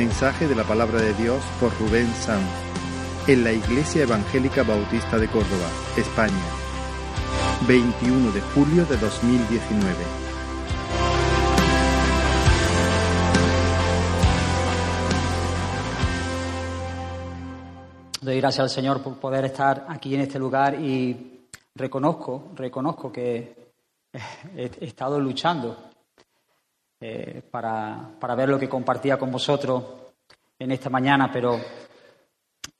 Mensaje de la palabra de Dios por Rubén Sanz en la Iglesia Evangélica Bautista de Córdoba, España, 21 de julio de 2019. Doy gracias al Señor por poder estar aquí en este lugar y reconozco, reconozco que he estado luchando eh, para, para, ver lo que compartía con vosotros en esta mañana, pero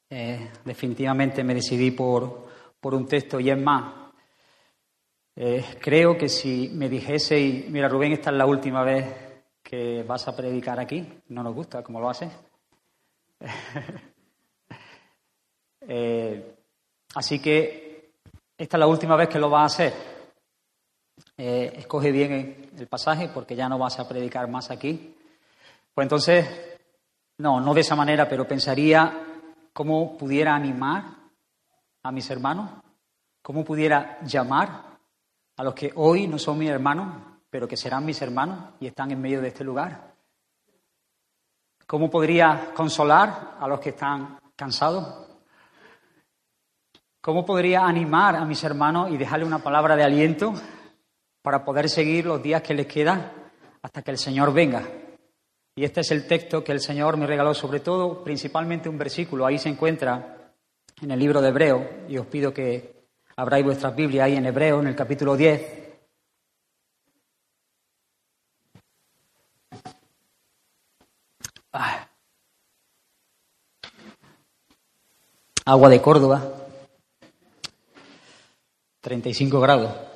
eh, definitivamente me decidí por, por, un texto y es más. Eh, creo que si me dijese, mira Rubén, esta es la última vez que vas a predicar aquí, no nos gusta cómo lo haces. así que esta es la última vez que lo vas a hacer. Eh, escoge bien el pasaje porque ya no vas a predicar más aquí. Pues entonces, no, no de esa manera, pero pensaría cómo pudiera animar a mis hermanos, cómo pudiera llamar a los que hoy no son mis hermanos, pero que serán mis hermanos y están en medio de este lugar. ¿Cómo podría consolar a los que están cansados? ¿Cómo podría animar a mis hermanos y dejarle una palabra de aliento para poder seguir los días que les quedan hasta que el Señor venga. Y este es el texto que el Señor me regaló, sobre todo, principalmente un versículo. Ahí se encuentra en el libro de Hebreo, y os pido que abráis vuestra Biblia ahí en Hebreo, en el capítulo 10. Ah. Agua de Córdoba, 35 grados.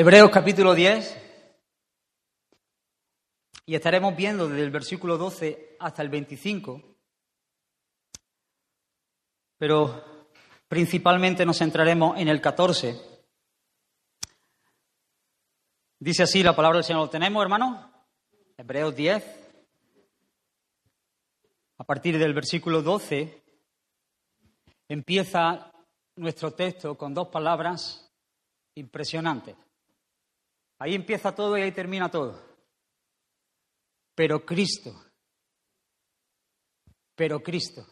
Hebreos capítulo 10. Y estaremos viendo desde el versículo 12 hasta el 25. Pero principalmente nos centraremos en el 14. Dice así la palabra del Señor. ¿Lo tenemos, hermano? Hebreos 10. A partir del versículo 12 empieza nuestro texto con dos palabras impresionantes. Ahí empieza todo y ahí termina todo. Pero Cristo, pero Cristo.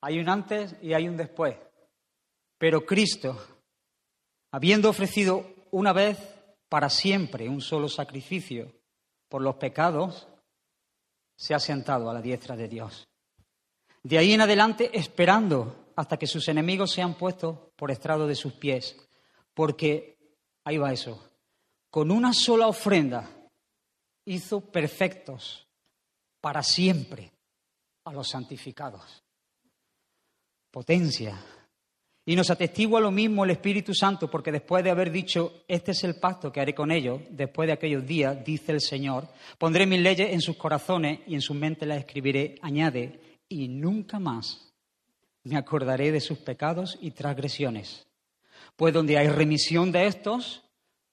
Hay un antes y hay un después. Pero Cristo, habiendo ofrecido una vez para siempre un solo sacrificio por los pecados, se ha sentado a la diestra de Dios. De ahí en adelante esperando hasta que sus enemigos sean puestos por estrado de sus pies. Porque, ahí va eso, con una sola ofrenda hizo perfectos para siempre a los santificados. Potencia. Y nos atestigua lo mismo el Espíritu Santo, porque después de haber dicho, este es el pacto que haré con ellos, después de aquellos días, dice el Señor, pondré mis leyes en sus corazones y en sus mentes las escribiré, añade, y nunca más me acordaré de sus pecados y transgresiones. Pues donde hay remisión de estos,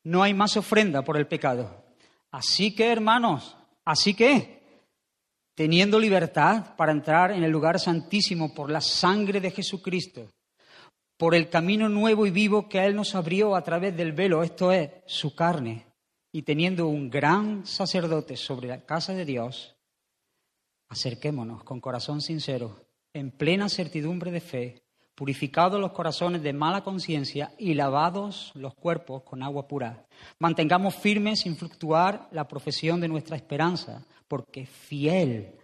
no hay más ofrenda por el pecado. Así que, hermanos, así que, teniendo libertad para entrar en el lugar santísimo por la sangre de Jesucristo, por el camino nuevo y vivo que Él nos abrió a través del velo, esto es, su carne, y teniendo un gran sacerdote sobre la casa de Dios, acerquémonos con corazón sincero, en plena certidumbre de fe, purificados los corazones de mala conciencia y lavados los cuerpos con agua pura. Mantengamos firmes sin fluctuar la profesión de nuestra esperanza, porque fiel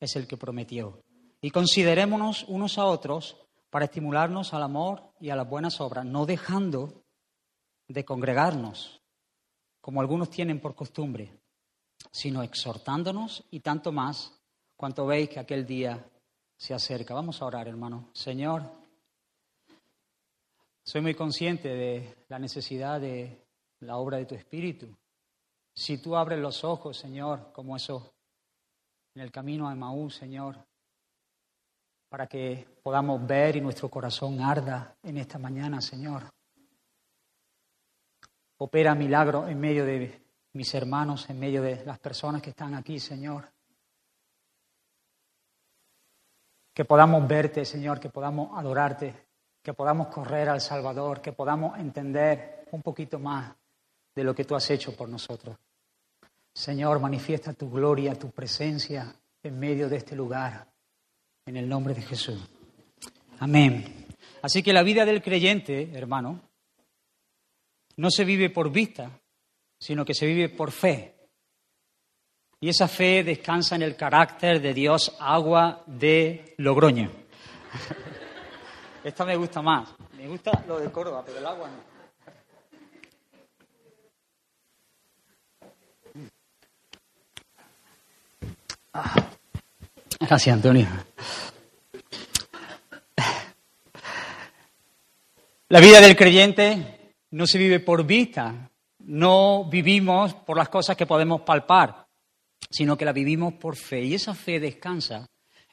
es el que prometió. Y considerémonos unos a otros para estimularnos al amor y a las buenas obras, no dejando de congregarnos, como algunos tienen por costumbre, sino exhortándonos y tanto más cuanto veis que aquel día se acerca. Vamos a orar, hermano. Señor, soy muy consciente de la necesidad de la obra de tu Espíritu. Si tú abres los ojos, Señor, como eso en el camino a Maús, Señor, para que podamos ver y nuestro corazón arda en esta mañana, Señor. Opera milagro en medio de mis hermanos, en medio de las personas que están aquí, Señor. Que podamos verte, Señor, que podamos adorarte que podamos correr al Salvador, que podamos entender un poquito más de lo que tú has hecho por nosotros. Señor, manifiesta tu gloria, tu presencia en medio de este lugar, en el nombre de Jesús. Amén. Así que la vida del creyente, hermano, no se vive por vista, sino que se vive por fe. Y esa fe descansa en el carácter de Dios agua de Logroño. Esta me gusta más. Me gusta lo de Córdoba, pero el agua no. Gracias, Antonio. La vida del creyente no se vive por vista, no vivimos por las cosas que podemos palpar, sino que la vivimos por fe. Y esa fe descansa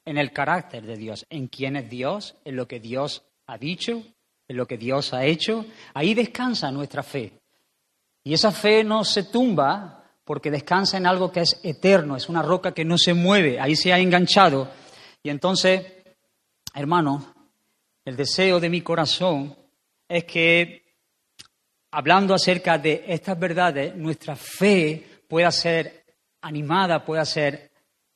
en el carácter de Dios, en quién es Dios, en lo que Dios ha dicho, en lo que Dios ha hecho. Ahí descansa nuestra fe. Y esa fe no se tumba porque descansa en algo que es eterno, es una roca que no se mueve, ahí se ha enganchado. Y entonces, hermano, el deseo de mi corazón es que, hablando acerca de estas verdades, nuestra fe pueda ser animada, pueda ser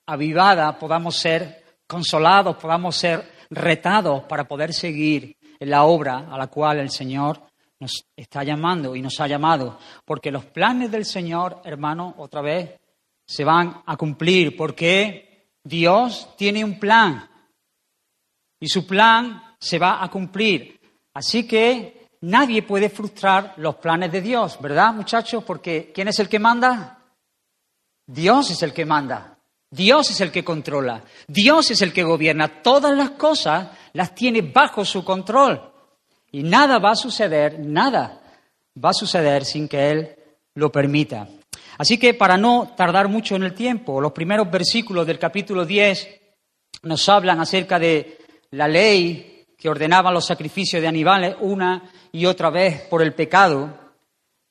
avivada, podamos ser consolados, podamos ser retados para poder seguir en la obra a la cual el Señor nos está llamando y nos ha llamado. Porque los planes del Señor, hermano, otra vez, se van a cumplir. Porque Dios tiene un plan y su plan se va a cumplir. Así que nadie puede frustrar los planes de Dios, ¿verdad, muchachos? Porque ¿quién es el que manda? Dios es el que manda. Dios es el que controla, Dios es el que gobierna, todas las cosas las tiene bajo su control. Y nada va a suceder, nada va a suceder sin que Él lo permita. Así que para no tardar mucho en el tiempo, los primeros versículos del capítulo 10 nos hablan acerca de la ley que ordenaba los sacrificios de animales una y otra vez por el pecado.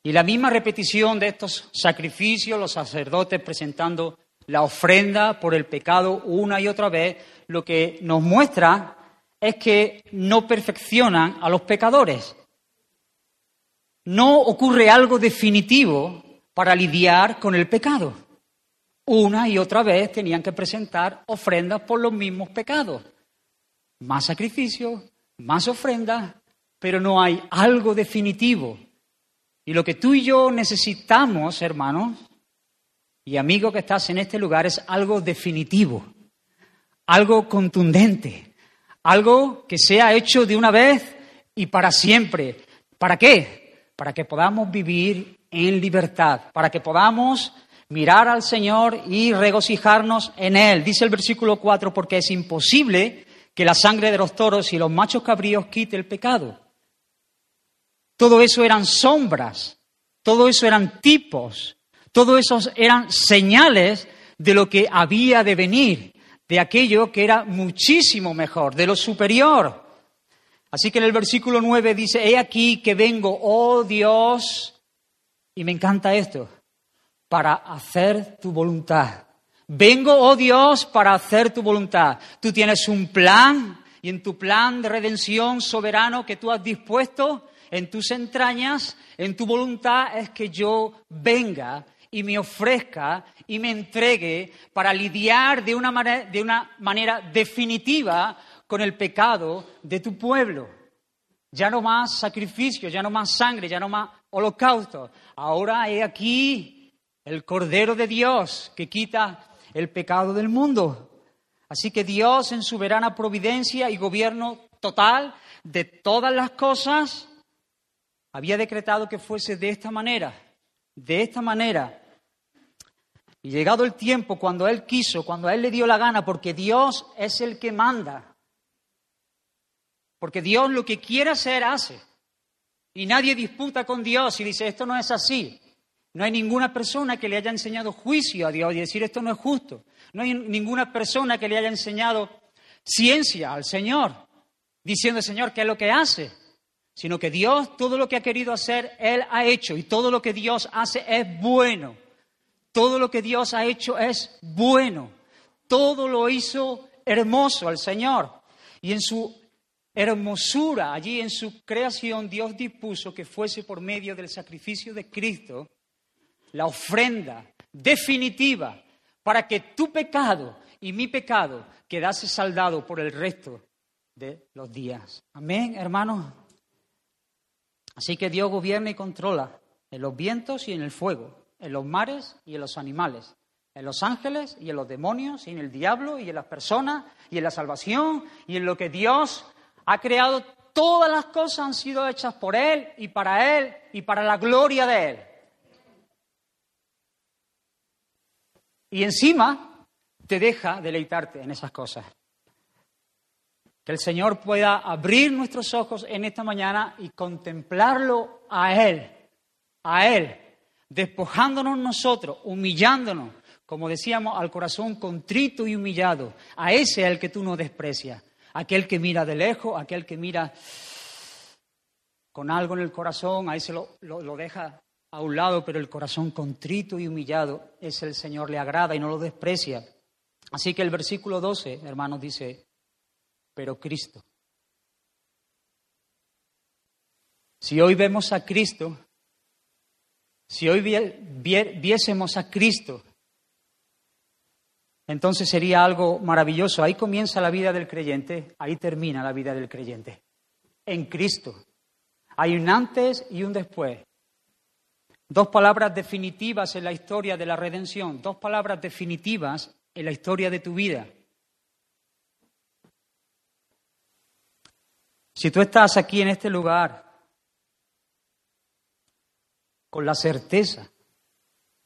Y la misma repetición de estos sacrificios, los sacerdotes presentando la ofrenda por el pecado una y otra vez, lo que nos muestra es que no perfeccionan a los pecadores. No ocurre algo definitivo para lidiar con el pecado. Una y otra vez tenían que presentar ofrendas por los mismos pecados. Más sacrificios, más ofrendas, pero no hay algo definitivo. Y lo que tú y yo necesitamos, hermanos, y amigo que estás en este lugar es algo definitivo, algo contundente, algo que sea hecho de una vez y para siempre. ¿Para qué? Para que podamos vivir en libertad, para que podamos mirar al Señor y regocijarnos en Él. Dice el versículo 4, porque es imposible que la sangre de los toros y los machos cabríos quite el pecado. Todo eso eran sombras, todo eso eran tipos, todo eso eran señales de lo que había de venir, de aquello que era muchísimo mejor, de lo superior. Así que en el versículo 9 dice, he aquí que vengo, oh Dios, y me encanta esto, para hacer tu voluntad. Vengo, oh Dios, para hacer tu voluntad. Tú tienes un plan y en tu plan de redención soberano que tú has dispuesto en tus entrañas, en tu voluntad es que yo venga y me ofrezca y me entregue para lidiar de una, manera, de una manera definitiva con el pecado de tu pueblo. Ya no más sacrificio, ya no más sangre, ya no más holocausto. Ahora he aquí el Cordero de Dios que quita el pecado del mundo. Así que Dios en su verana providencia y gobierno total de todas las cosas había decretado que fuese de esta manera, de esta manera, y llegado el tiempo, cuando Él quiso, cuando a Él le dio la gana, porque Dios es el que manda, porque Dios lo que quiere hacer, hace. Y nadie disputa con Dios y dice, esto no es así. No hay ninguna persona que le haya enseñado juicio a Dios y decir, esto no es justo. No hay ninguna persona que le haya enseñado ciencia al Señor, diciendo, Señor, ¿qué es lo que hace? Sino que Dios, todo lo que ha querido hacer, Él ha hecho y todo lo que Dios hace es bueno. Todo lo que Dios ha hecho es bueno. Todo lo hizo hermoso al Señor. Y en su hermosura allí en su creación, Dios dispuso que fuese por medio del sacrificio de Cristo la ofrenda definitiva para que tu pecado y mi pecado quedase saldado por el resto de los días. Amén, hermanos. Así que Dios gobierna y controla en los vientos y en el fuego, en los mares y en los animales, en los ángeles y en los demonios y en el diablo y en las personas y en la salvación y en lo que Dios ha creado. Todas las cosas han sido hechas por Él y para Él y para la gloria de Él. Y encima te deja deleitarte en esas cosas. Que el Señor pueda abrir nuestros ojos en esta mañana y contemplarlo a Él, a Él, despojándonos nosotros, humillándonos, como decíamos, al corazón contrito y humillado. A ese es el que tú no desprecias. Aquel que mira de lejos, aquel que mira con algo en el corazón, a ese lo, lo deja a un lado, pero el corazón contrito y humillado, ese el Señor le agrada y no lo desprecia. Así que el versículo 12, hermanos, dice, pero Cristo. Si hoy vemos a Cristo, si hoy viésemos a Cristo, entonces sería algo maravilloso. Ahí comienza la vida del creyente, ahí termina la vida del creyente. En Cristo. Hay un antes y un después. Dos palabras definitivas en la historia de la redención, dos palabras definitivas en la historia de tu vida. Si tú estás aquí en este lugar con la certeza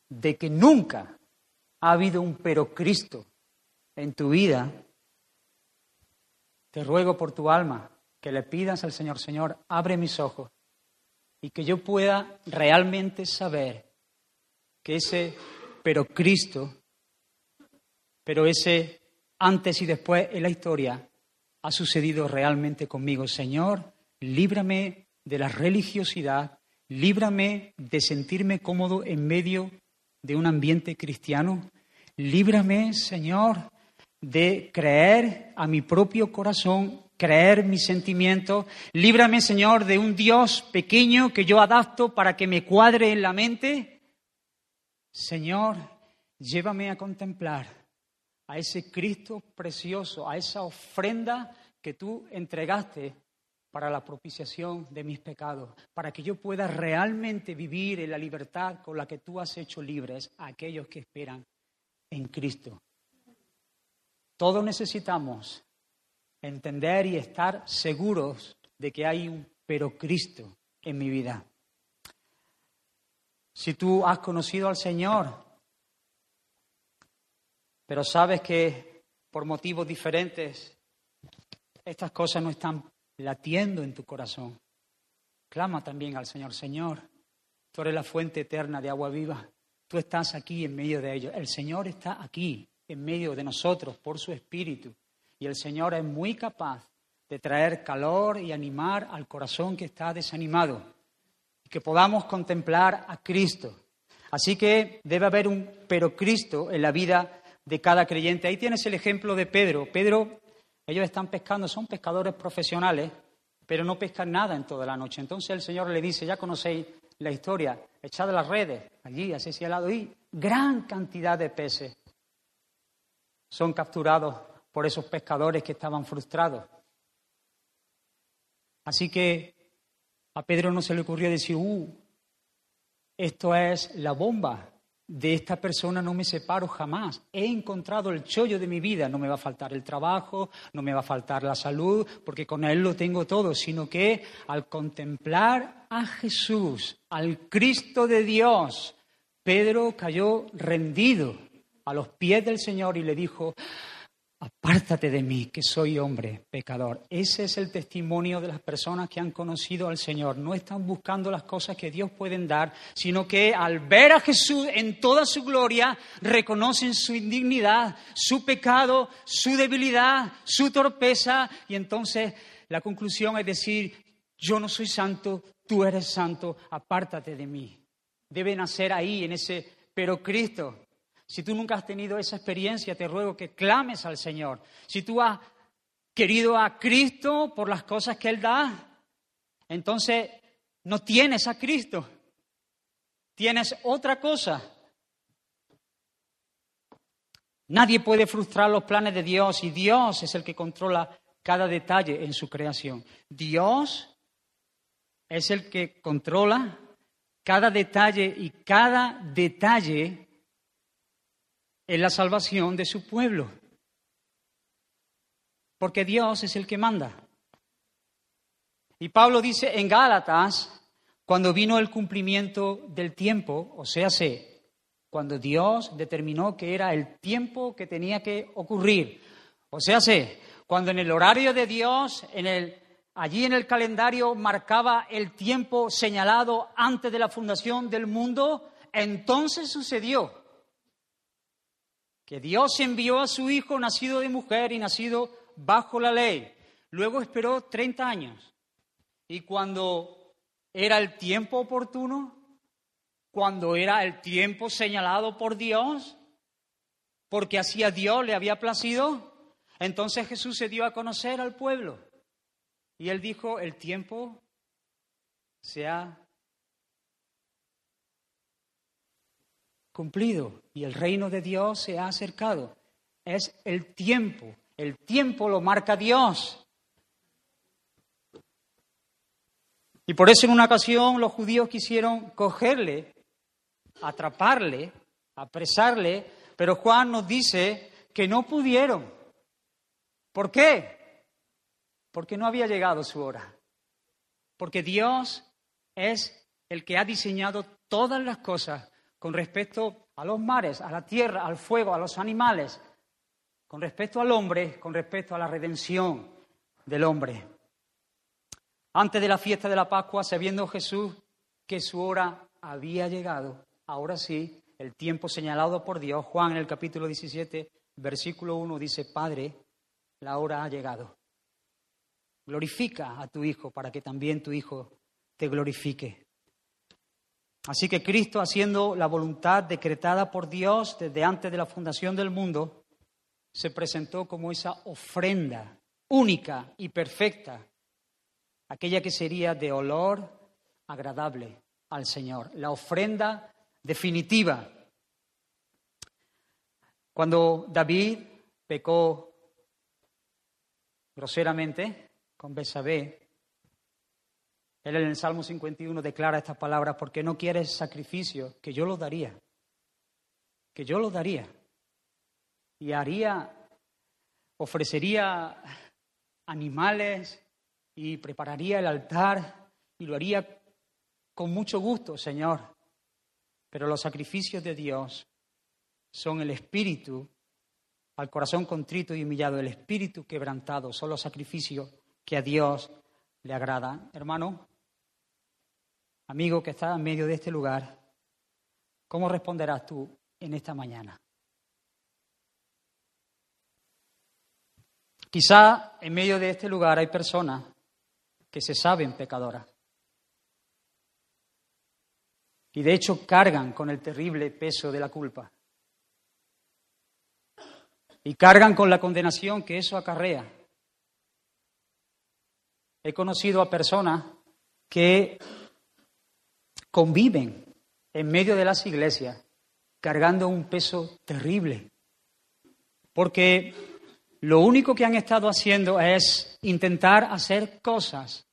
de que nunca ha habido un pero Cristo en tu vida, te ruego por tu alma que le pidas al Señor, Señor, abre mis ojos y que yo pueda realmente saber que ese pero Cristo, pero ese antes y después en la historia ha sucedido realmente conmigo. Señor, líbrame de la religiosidad, líbrame de sentirme cómodo en medio de un ambiente cristiano, líbrame, Señor, de creer a mi propio corazón, creer mis sentimientos, líbrame, Señor, de un Dios pequeño que yo adapto para que me cuadre en la mente. Señor, llévame a contemplar a ese Cristo precioso, a esa ofrenda que tú entregaste para la propiciación de mis pecados, para que yo pueda realmente vivir en la libertad con la que tú has hecho libres a aquellos que esperan en Cristo. Todos necesitamos entender y estar seguros de que hay un pero Cristo en mi vida. Si tú has conocido al Señor, pero sabes que por motivos diferentes estas cosas no están latiendo en tu corazón. Clama también al Señor, Señor, tú eres la fuente eterna de agua viva. Tú estás aquí en medio de ellos. El Señor está aquí en medio de nosotros por su Espíritu. Y el Señor es muy capaz de traer calor y animar al corazón que está desanimado. Y que podamos contemplar a Cristo. Así que debe haber un pero Cristo en la vida de cada creyente. Ahí tienes el ejemplo de Pedro. Pedro, ellos están pescando, son pescadores profesionales, pero no pescan nada en toda la noche. Entonces el Señor le dice, ya conocéis la historia, echad las redes allí, así hacia el lado, y gran cantidad de peces son capturados por esos pescadores que estaban frustrados. Así que a Pedro no se le ocurrió decir, uh, esto es la bomba, de esta persona no me separo jamás. He encontrado el chollo de mi vida. No me va a faltar el trabajo, no me va a faltar la salud, porque con Él lo tengo todo, sino que al contemplar a Jesús, al Cristo de Dios, Pedro cayó rendido a los pies del Señor y le dijo, Apártate de mí, que soy hombre pecador. Ese es el testimonio de las personas que han conocido al Señor. No están buscando las cosas que Dios puede dar, sino que al ver a Jesús en toda su gloria, reconocen su indignidad, su pecado, su debilidad, su torpeza. Y entonces la conclusión es decir, yo no soy santo, tú eres santo, apártate de mí. Debe nacer ahí, en ese, pero Cristo si tú nunca has tenido esa experiencia, te ruego que clames al Señor. Si tú has querido a Cristo por las cosas que Él da, entonces no tienes a Cristo, tienes otra cosa. Nadie puede frustrar los planes de Dios y Dios es el que controla cada detalle en su creación. Dios es el que controla cada detalle y cada detalle en la salvación de su pueblo. Porque Dios es el que manda. Y Pablo dice en Gálatas, cuando vino el cumplimiento del tiempo, o sea, sé, cuando Dios determinó que era el tiempo que tenía que ocurrir, o sea, cuando en el horario de Dios, en el, allí en el calendario marcaba el tiempo señalado antes de la fundación del mundo, entonces sucedió que Dios envió a su hijo nacido de mujer y nacido bajo la ley. Luego esperó 30 años. Y cuando era el tiempo oportuno, cuando era el tiempo señalado por Dios, porque así a Dios le había placido, entonces Jesús se dio a conocer al pueblo. Y él dijo, el tiempo se ha cumplido y el reino de Dios se ha acercado. Es el tiempo, el tiempo lo marca Dios. Y por eso en una ocasión los judíos quisieron cogerle, atraparle, apresarle, pero Juan nos dice que no pudieron. ¿Por qué? Porque no había llegado su hora. Porque Dios es el que ha diseñado todas las cosas con respecto a los mares, a la tierra, al fuego, a los animales, con respecto al hombre, con respecto a la redención del hombre. Antes de la fiesta de la Pascua, sabiendo Jesús que su hora había llegado, ahora sí, el tiempo señalado por Dios, Juan en el capítulo 17, versículo 1 dice, Padre, la hora ha llegado. Glorifica a tu Hijo para que también tu Hijo te glorifique. Así que Cristo, haciendo la voluntad decretada por Dios desde antes de la fundación del mundo, se presentó como esa ofrenda única y perfecta, aquella que sería de olor agradable al Señor, la ofrenda definitiva. Cuando David pecó groseramente con Besabé, él en el Salmo 51 declara estas palabras, porque no quieres sacrificio, que yo lo daría, que yo lo daría. Y haría, ofrecería animales y prepararía el altar y lo haría con mucho gusto, Señor. Pero los sacrificios de Dios son el espíritu, al corazón contrito y humillado, el espíritu quebrantado, son los sacrificios que a Dios le agrada. Hermano, amigo que está en medio de este lugar, ¿cómo responderás tú en esta mañana? Quizá en medio de este lugar hay personas que se saben pecadoras y de hecho cargan con el terrible peso de la culpa y cargan con la condenación que eso acarrea. He conocido a personas que conviven en medio de las iglesias cargando un peso terrible. Porque lo único que han estado haciendo es intentar hacer cosas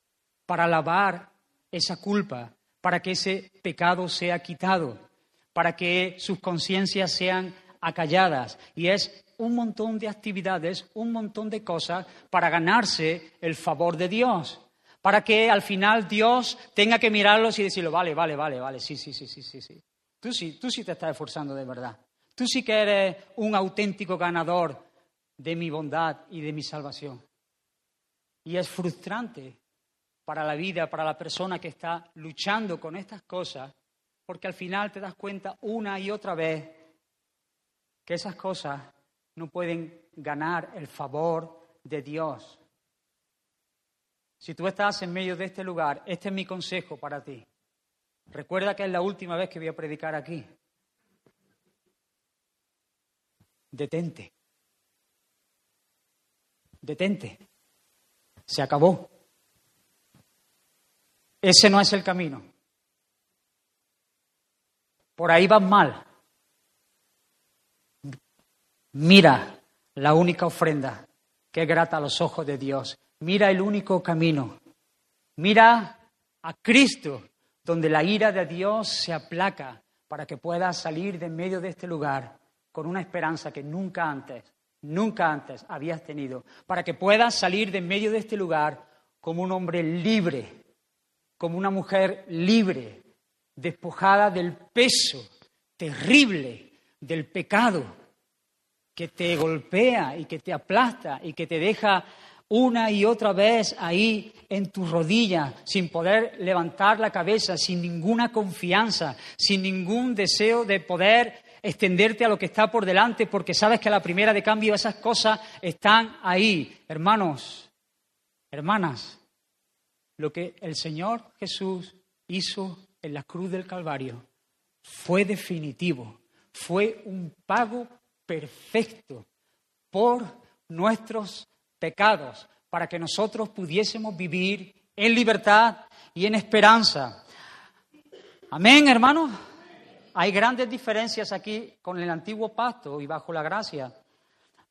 para lavar esa culpa, para que ese pecado sea quitado, para que sus conciencias sean acalladas. Y es un montón de actividades, un montón de cosas para ganarse el favor de Dios para que al final Dios tenga que mirarlos y decirlo, vale, vale, vale, vale, sí, sí, sí, sí, sí, sí. Tú sí, tú sí te estás esforzando de verdad. Tú sí que eres un auténtico ganador de mi bondad y de mi salvación. Y es frustrante para la vida, para la persona que está luchando con estas cosas, porque al final te das cuenta una y otra vez que esas cosas no pueden ganar el favor de Dios. Si tú estás en medio de este lugar, este es mi consejo para ti. Recuerda que es la última vez que voy a predicar aquí. Detente. Detente. Se acabó. Ese no es el camino. Por ahí vas mal. Mira la única ofrenda que grata a los ojos de Dios. Mira el único camino. Mira a Cristo, donde la ira de Dios se aplaca para que puedas salir de medio de este lugar con una esperanza que nunca antes, nunca antes habías tenido, para que puedas salir de medio de este lugar como un hombre libre, como una mujer libre, despojada del peso terrible del pecado que te golpea y que te aplasta y que te deja una y otra vez ahí en tus rodillas, sin poder levantar la cabeza, sin ninguna confianza, sin ningún deseo de poder extenderte a lo que está por delante, porque sabes que a la primera de cambio esas cosas están ahí. Hermanos, hermanas, lo que el Señor Jesús hizo en la cruz del Calvario fue definitivo, fue un pago perfecto por nuestros pecados, para que nosotros pudiésemos vivir en libertad y en esperanza. Amén, hermanos. Hay grandes diferencias aquí con el antiguo pacto y bajo la gracia.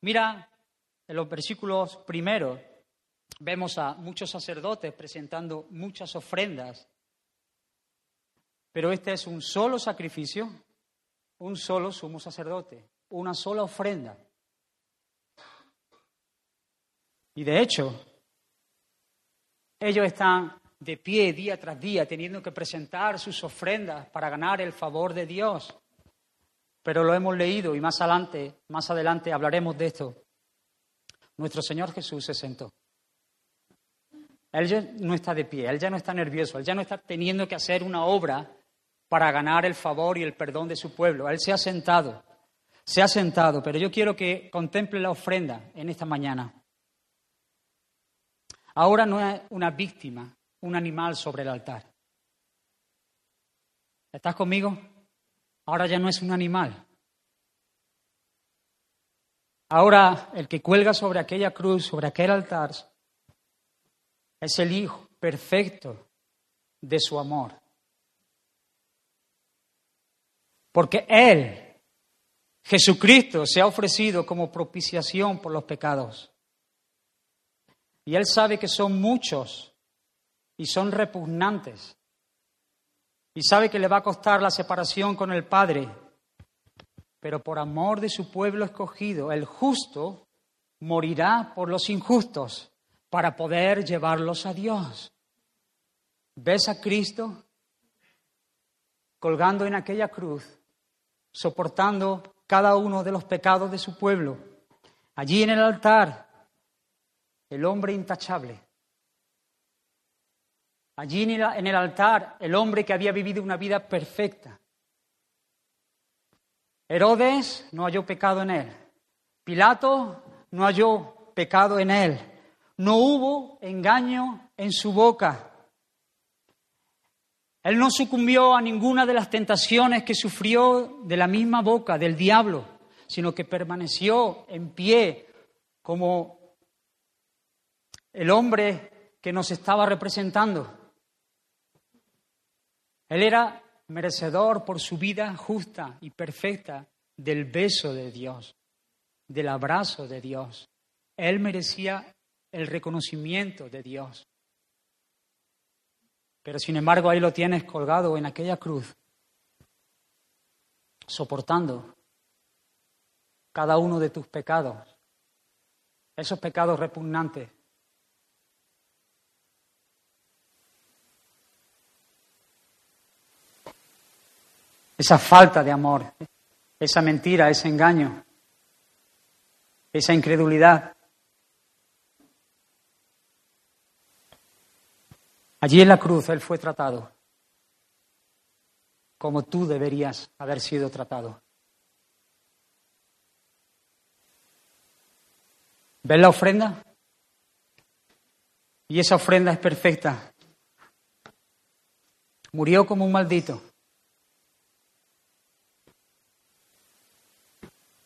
Mira, en los versículos primeros vemos a muchos sacerdotes presentando muchas ofrendas, pero este es un solo sacrificio, un solo sumo sacerdote, una sola ofrenda. Y de hecho, ellos están de pie día tras día teniendo que presentar sus ofrendas para ganar el favor de Dios. Pero lo hemos leído y más adelante, más adelante hablaremos de esto. Nuestro Señor Jesús se sentó. Él ya no está de pie, él ya no está nervioso, él ya no está teniendo que hacer una obra para ganar el favor y el perdón de su pueblo. Él se ha sentado, se ha sentado, pero yo quiero que contemple la ofrenda en esta mañana. Ahora no es una víctima, un animal sobre el altar. ¿Estás conmigo? Ahora ya no es un animal. Ahora el que cuelga sobre aquella cruz, sobre aquel altar, es el Hijo perfecto de su amor. Porque Él, Jesucristo, se ha ofrecido como propiciación por los pecados. Y Él sabe que son muchos y son repugnantes. Y sabe que le va a costar la separación con el Padre. Pero por amor de su pueblo escogido, el justo morirá por los injustos para poder llevarlos a Dios. ¿Ves a Cristo colgando en aquella cruz, soportando cada uno de los pecados de su pueblo? Allí en el altar el hombre intachable. Allí en el altar, el hombre que había vivido una vida perfecta. Herodes no halló pecado en él. Pilato no halló pecado en él. No hubo engaño en su boca. Él no sucumbió a ninguna de las tentaciones que sufrió de la misma boca del diablo, sino que permaneció en pie como el hombre que nos estaba representando. Él era merecedor por su vida justa y perfecta del beso de Dios, del abrazo de Dios. Él merecía el reconocimiento de Dios. Pero sin embargo ahí lo tienes colgado en aquella cruz, soportando cada uno de tus pecados, esos pecados repugnantes esa falta de amor, esa mentira, ese engaño, esa incredulidad. Allí en la cruz Él fue tratado como tú deberías haber sido tratado. ¿Ves la ofrenda? Y esa ofrenda es perfecta. Murió como un maldito.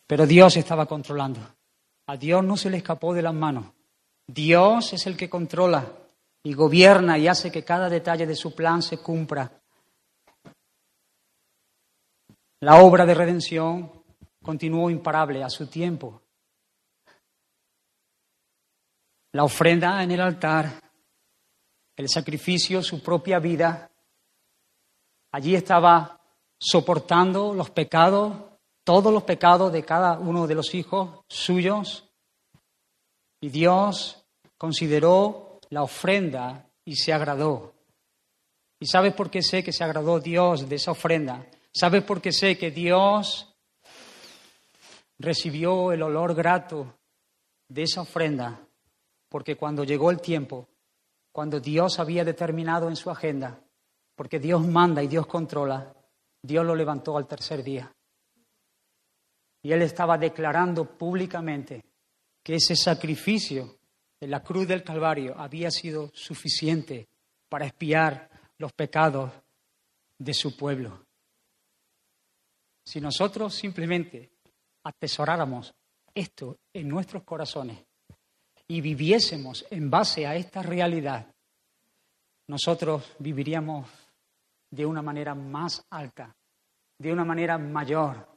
Pero Dios estaba controlando. A Dios no se le escapó de las manos Dios es el que controla y gobierna y hace que cada detalle de su plan se cumpla. La obra de redención continuó imparable a su tiempo. La ofrenda en el altar, el sacrificio, su propia vida. Allí estaba soportando los pecados, todos los pecados de cada uno de los hijos suyos. Y Dios consideró la ofrenda y se agradó. ¿Y sabes por qué sé que se agradó Dios de esa ofrenda? ¿Sabes por qué sé que Dios recibió el olor grato de esa ofrenda? Porque cuando llegó el tiempo, cuando Dios había determinado en su agenda, porque Dios manda y Dios controla, Dios lo levantó al tercer día. Y él estaba declarando públicamente que ese sacrificio en la cruz del Calvario había sido suficiente para espiar los pecados de su pueblo. Si nosotros simplemente atesoráramos esto en nuestros corazones y viviésemos en base a esta realidad, nosotros viviríamos de una manera más alta, de una manera mayor.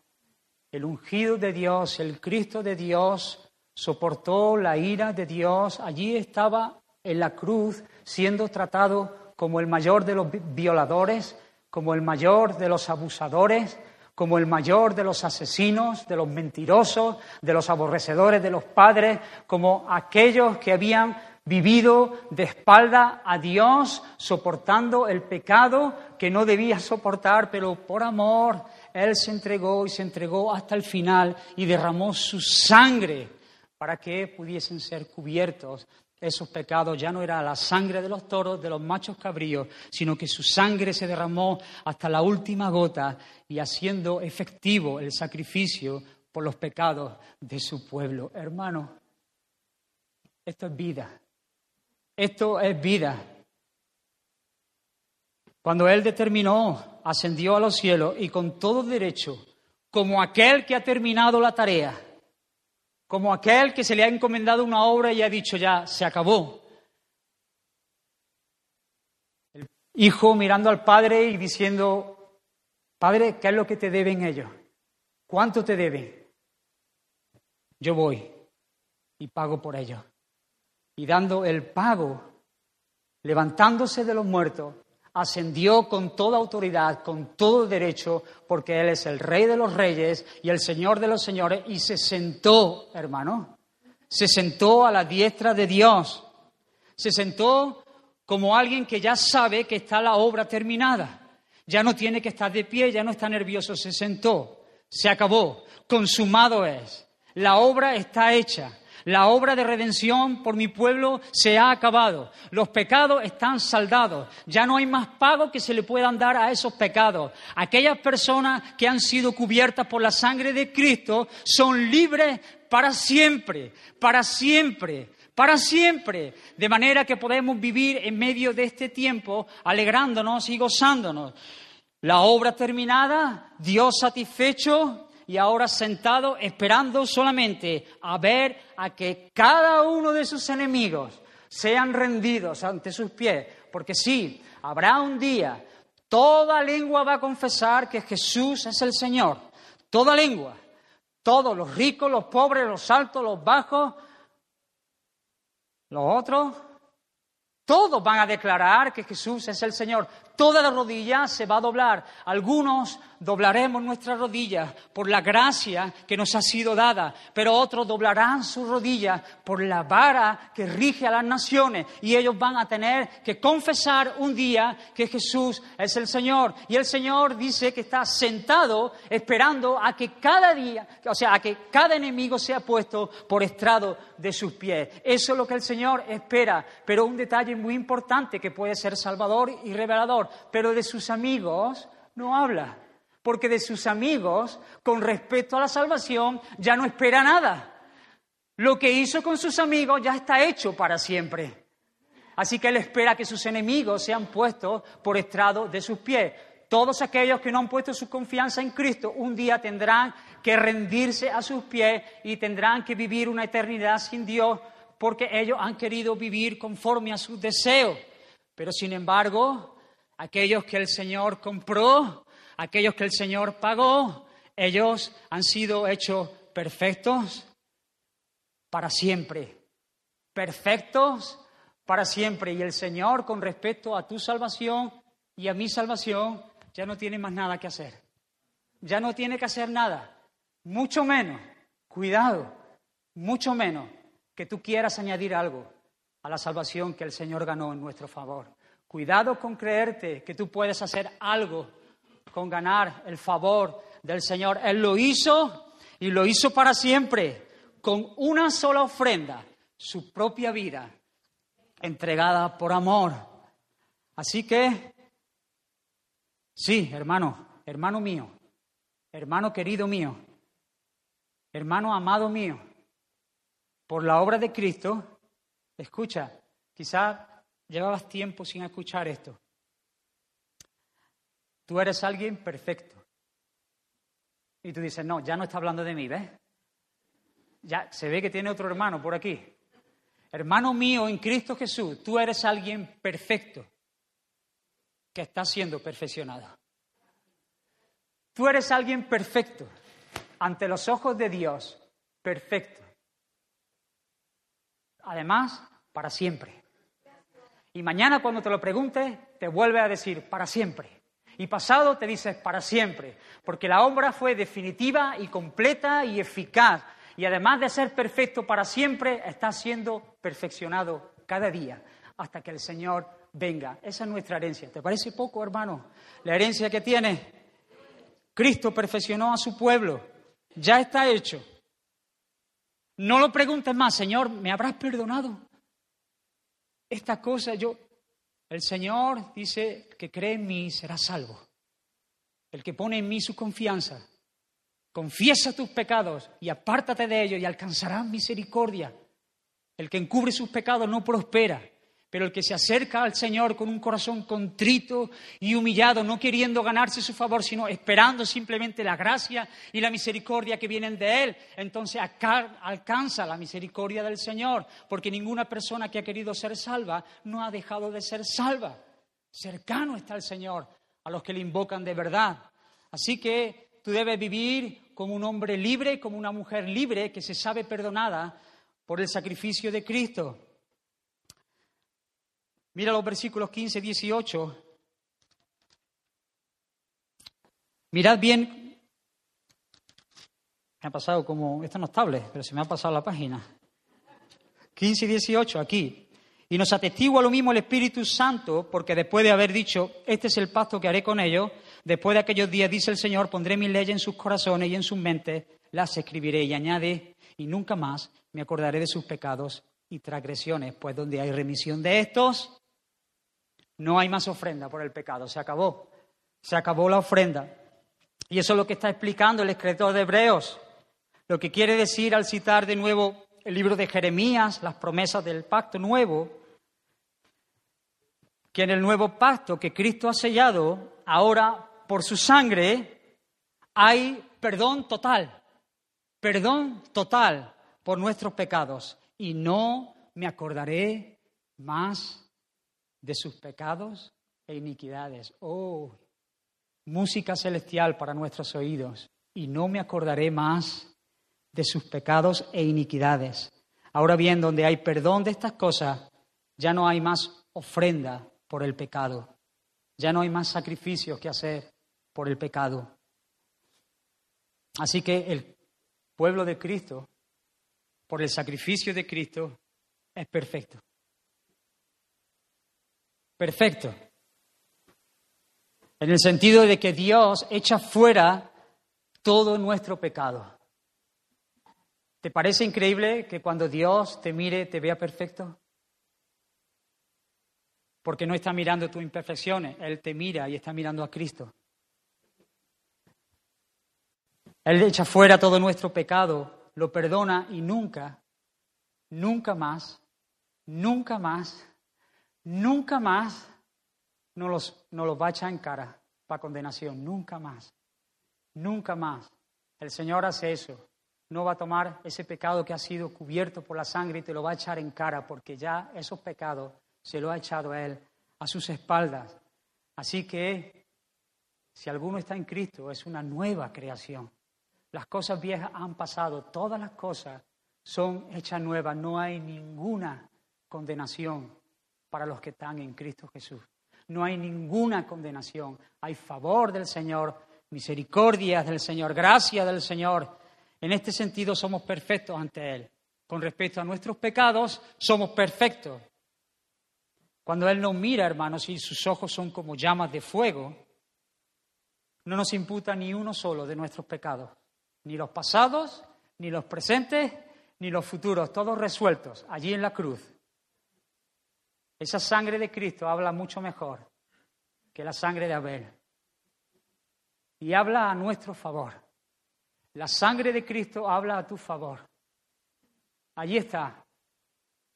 El ungido de Dios, el Cristo de Dios, soportó la ira de Dios, allí estaba en la cruz siendo tratado como el mayor de los violadores, como el mayor de los abusadores, como el mayor de los asesinos, de los mentirosos, de los aborrecedores de los padres, como aquellos que habían vivido de espalda a Dios, soportando el pecado que no debía soportar, pero por amor Él se entregó y se entregó hasta el final y derramó su sangre para que pudiesen ser cubiertos esos pecados. Ya no era la sangre de los toros, de los machos cabríos, sino que su sangre se derramó hasta la última gota y haciendo efectivo el sacrificio por los pecados de su pueblo. Hermano, esto es vida. Esto es vida. Cuando Él determinó, ascendió a los cielos y con todo derecho, como aquel que ha terminado la tarea, como aquel que se le ha encomendado una obra y ha dicho ya, se acabó. El hijo mirando al padre y diciendo, Padre, ¿qué es lo que te deben ellos? ¿Cuánto te deben? Yo voy y pago por ellos. Y dando el pago, levantándose de los muertos, ascendió con toda autoridad, con todo derecho, porque Él es el Rey de los Reyes y el Señor de los Señores, y se sentó, hermano, se sentó a la diestra de Dios, se sentó como alguien que ya sabe que está la obra terminada, ya no tiene que estar de pie, ya no está nervioso, se sentó, se acabó, consumado es, la obra está hecha. La obra de redención por mi pueblo se ha acabado. Los pecados están saldados. Ya no hay más pago que se le puedan dar a esos pecados. Aquellas personas que han sido cubiertas por la sangre de Cristo son libres para siempre, para siempre para siempre, de manera que podemos vivir en medio de este tiempo alegrándonos y gozándonos. La obra terminada, Dios satisfecho, y ahora sentado esperando solamente a ver a que cada uno de sus enemigos sean rendidos ante sus pies. Porque sí, habrá un día, toda lengua va a confesar que Jesús es el Señor. Toda lengua. Todos, los ricos, los pobres, los altos, los bajos, los otros, todos van a declarar que Jesús es el Señor. Toda la rodilla se va a doblar. Algunos doblaremos nuestras rodillas por la gracia que nos ha sido dada, pero otros doblarán sus rodillas por la vara que rige a las naciones y ellos van a tener que confesar un día que Jesús es el Señor. Y el Señor dice que está sentado esperando a que cada día, o sea, a que cada enemigo sea puesto por estrado de sus pies. Eso es lo que el Señor espera, pero un detalle muy importante que puede ser salvador y revelador, pero de sus amigos no habla porque de sus amigos, con respecto a la salvación, ya no espera nada. Lo que hizo con sus amigos ya está hecho para siempre. Así que él espera que sus enemigos sean puestos por estrado de sus pies. Todos aquellos que no han puesto su confianza en Cristo un día tendrán que rendirse a sus pies y tendrán que vivir una eternidad sin Dios porque ellos han querido vivir conforme a sus deseos. Pero sin embargo, aquellos que el Señor compró, aquellos que el Señor pagó, ellos han sido hechos perfectos para siempre. Perfectos para siempre. Y el Señor, con respecto a tu salvación y a mi salvación, ya no tiene más nada que hacer. Ya no tiene que hacer nada. Mucho menos, cuidado, mucho menos que tú quieras añadir algo a la salvación que el Señor ganó en nuestro favor. Cuidado con creerte que tú puedes hacer algo con ganar el favor del Señor. Él lo hizo y lo hizo para siempre, con una sola ofrenda, su propia vida, entregada por amor. Así que, sí, hermano, hermano mío, hermano querido mío, hermano amado mío, por la obra de Cristo, escucha, quizá llevabas tiempo sin escuchar esto. Tú eres alguien perfecto. Y tú dices, no, ya no está hablando de mí, ¿ves? Ya se ve que tiene otro hermano por aquí. Hermano mío en Cristo Jesús, tú eres alguien perfecto que está siendo perfeccionado. Tú eres alguien perfecto ante los ojos de Dios, perfecto. Además, para siempre. Y mañana cuando te lo preguntes, te vuelve a decir, para siempre. Y pasado te dices para siempre, porque la obra fue definitiva y completa y eficaz. Y además de ser perfecto para siempre, está siendo perfeccionado cada día hasta que el Señor venga. Esa es nuestra herencia. ¿Te parece poco, hermano? La herencia que tiene. Cristo perfeccionó a su pueblo. Ya está hecho. No lo preguntes más, Señor, ¿me habrás perdonado? Esta cosa yo el Señor dice que cree en mí será salvo. El que pone en mí su confianza, confiesa tus pecados y apártate de ellos y alcanzarás misericordia. El que encubre sus pecados no prospera. Pero el que se acerca al Señor con un corazón contrito y humillado, no queriendo ganarse su favor, sino esperando simplemente la gracia y la misericordia que vienen de Él, entonces alcanza la misericordia del Señor, porque ninguna persona que ha querido ser salva no ha dejado de ser salva. Cercano está el Señor a los que le invocan de verdad. Así que tú debes vivir como un hombre libre, como una mujer libre que se sabe perdonada por el sacrificio de Cristo. Mira los versículos 15 y 18. Mirad bien. Me ha pasado como. Esto no es estable, pero se me ha pasado la página. 15 y 18 aquí. Y nos atestigua lo mismo el Espíritu Santo, porque después de haber dicho, este es el pacto que haré con ellos, después de aquellos días, dice el Señor, pondré mis leyes en sus corazones y en sus mentes, las escribiré. Y añade, y nunca más me acordaré de sus pecados y transgresiones, pues donde hay remisión de estos, no hay más ofrenda por el pecado, se acabó. Se acabó la ofrenda. Y eso es lo que está explicando el escritor de Hebreos. Lo que quiere decir al citar de nuevo el libro de Jeremías, las promesas del pacto nuevo, que en el nuevo pacto que Cristo ha sellado, ahora por su sangre, hay perdón total, perdón total por nuestros pecados. Y no me acordaré más de sus pecados e iniquidades. Oh, música celestial para nuestros oídos. Y no me acordaré más de sus pecados e iniquidades. Ahora bien, donde hay perdón de estas cosas, ya no hay más ofrenda por el pecado. Ya no hay más sacrificios que hacer por el pecado. Así que el pueblo de Cristo, por el sacrificio de Cristo, es perfecto perfecto. En el sentido de que Dios echa fuera todo nuestro pecado. ¿Te parece increíble que cuando Dios te mire te vea perfecto? Porque no está mirando tus imperfecciones, Él te mira y está mirando a Cristo. Él echa fuera todo nuestro pecado, lo perdona y nunca, nunca más, nunca más nunca más nos los, los va a echar en cara para condenación, nunca más, nunca más. El Señor hace eso, no va a tomar ese pecado que ha sido cubierto por la sangre y te lo va a echar en cara, porque ya esos pecados se lo ha echado a Él a sus espaldas. Así que, si alguno está en Cristo, es una nueva creación. Las cosas viejas han pasado, todas las cosas son hechas nuevas, no hay ninguna condenación para los que están en Cristo Jesús. No hay ninguna condenación, hay favor del Señor, misericordia del Señor, gracia del Señor. En este sentido somos perfectos ante Él. Con respecto a nuestros pecados, somos perfectos. Cuando Él nos mira, hermanos, y sus ojos son como llamas de fuego, no nos imputa ni uno solo de nuestros pecados, ni los pasados, ni los presentes, ni los futuros, todos resueltos allí en la cruz. Esa sangre de Cristo habla mucho mejor que la sangre de Abel. Y habla a nuestro favor. La sangre de Cristo habla a tu favor. Allí está.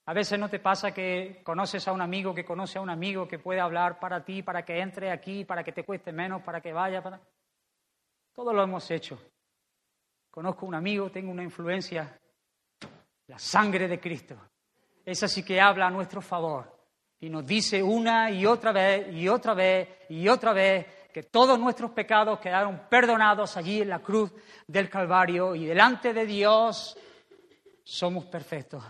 A veces no te pasa que conoces a un amigo que conoce a un amigo que puede hablar para ti, para que entre aquí, para que te cueste menos, para que vaya. Para... Todo lo hemos hecho. Conozco un amigo, tengo una influencia la sangre de Cristo. Esa sí que habla a nuestro favor y nos dice una y otra vez y otra vez y otra vez que todos nuestros pecados quedaron perdonados allí en la cruz del Calvario y delante de Dios somos perfectos.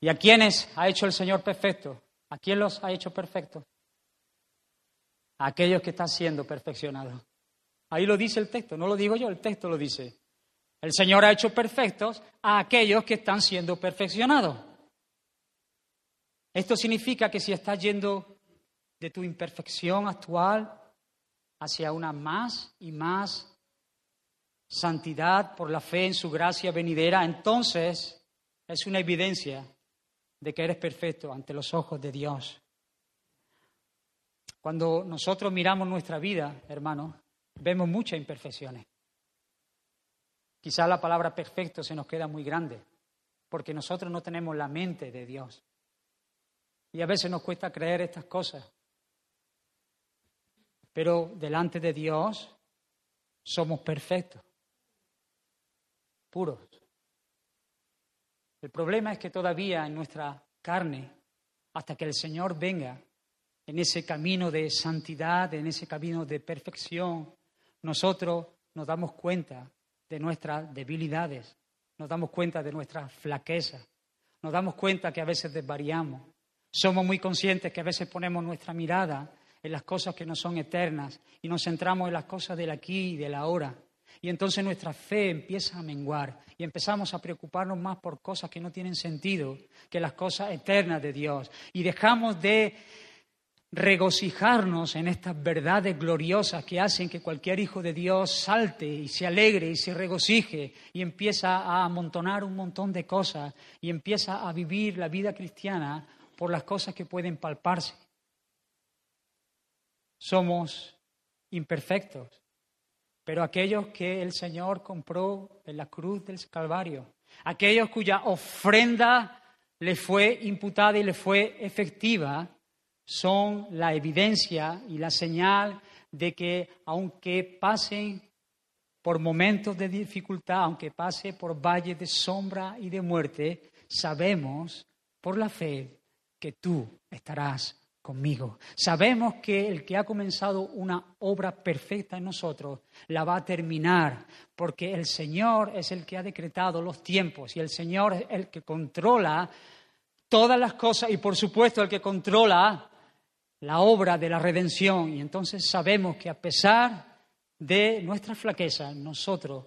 ¿Y a quiénes ha hecho el Señor perfecto? ¿A quién los ha hecho perfectos? A aquellos que están siendo perfeccionados. Ahí lo dice el texto, no lo digo yo, el texto lo dice. El Señor ha hecho perfectos a aquellos que están siendo perfeccionados. Esto significa que si estás yendo de tu imperfección actual hacia una más y más santidad por la fe en su gracia venidera, entonces es una evidencia de que eres perfecto ante los ojos de Dios. Cuando nosotros miramos nuestra vida, hermanos, vemos muchas imperfecciones. Quizá la palabra perfecto se nos queda muy grande, porque nosotros no tenemos la mente de Dios. Y a veces nos cuesta creer estas cosas. Pero delante de Dios somos perfectos, puros. El problema es que todavía en nuestra carne, hasta que el Señor venga en ese camino de santidad, en ese camino de perfección, nosotros nos damos cuenta de nuestras debilidades, nos damos cuenta de nuestra flaqueza, nos damos cuenta que a veces desvariamos, somos muy conscientes que a veces ponemos nuestra mirada en las cosas que no son eternas y nos centramos en las cosas del aquí y del ahora. Y entonces nuestra fe empieza a menguar y empezamos a preocuparnos más por cosas que no tienen sentido que las cosas eternas de Dios. Y dejamos de regocijarnos en estas verdades gloriosas que hacen que cualquier hijo de Dios salte y se alegre y se regocije y empieza a amontonar un montón de cosas y empieza a vivir la vida cristiana por las cosas que pueden palparse. Somos imperfectos, pero aquellos que el Señor compró en la cruz del Calvario, aquellos cuya ofrenda le fue imputada y le fue efectiva, son la evidencia y la señal de que aunque pasen por momentos de dificultad, aunque pase por valles de sombra y de muerte, sabemos por la fe que tú estarás conmigo. Sabemos que el que ha comenzado una obra perfecta en nosotros la va a terminar, porque el Señor es el que ha decretado los tiempos y el Señor es el que controla todas las cosas y por supuesto el que controla la obra de la redención y entonces sabemos que a pesar de nuestra flaqueza, nosotros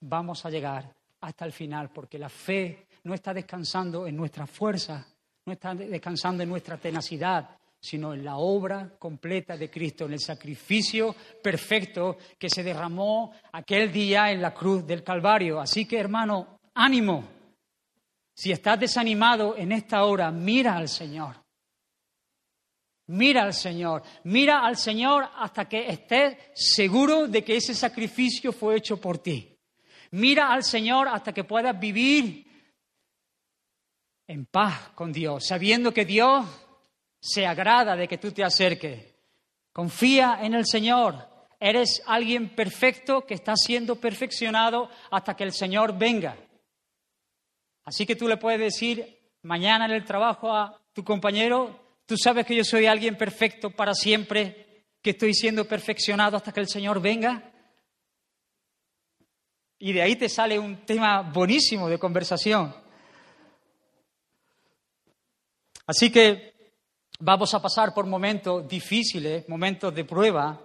vamos a llegar hasta el final, porque la fe no está descansando en nuestra fuerza, no está descansando en nuestra tenacidad, sino en la obra completa de Cristo, en el sacrificio perfecto que se derramó aquel día en la cruz del Calvario. Así que, hermano, ánimo. Si estás desanimado en esta hora, mira al Señor. Mira al Señor, mira al Señor hasta que estés seguro de que ese sacrificio fue hecho por ti. Mira al Señor hasta que puedas vivir en paz con Dios, sabiendo que Dios se agrada de que tú te acerques. Confía en el Señor, Eres alguien perfecto que está siendo perfeccionado hasta que el Señor venga. Así que tú le puedes decir mañana en el trabajo a tu compañero, tú sabes que yo soy alguien perfecto para siempre, que estoy siendo perfeccionado hasta que el Señor venga. Y de ahí te sale un tema buenísimo de conversación. Así que vamos a pasar por momentos difíciles, momentos de prueba,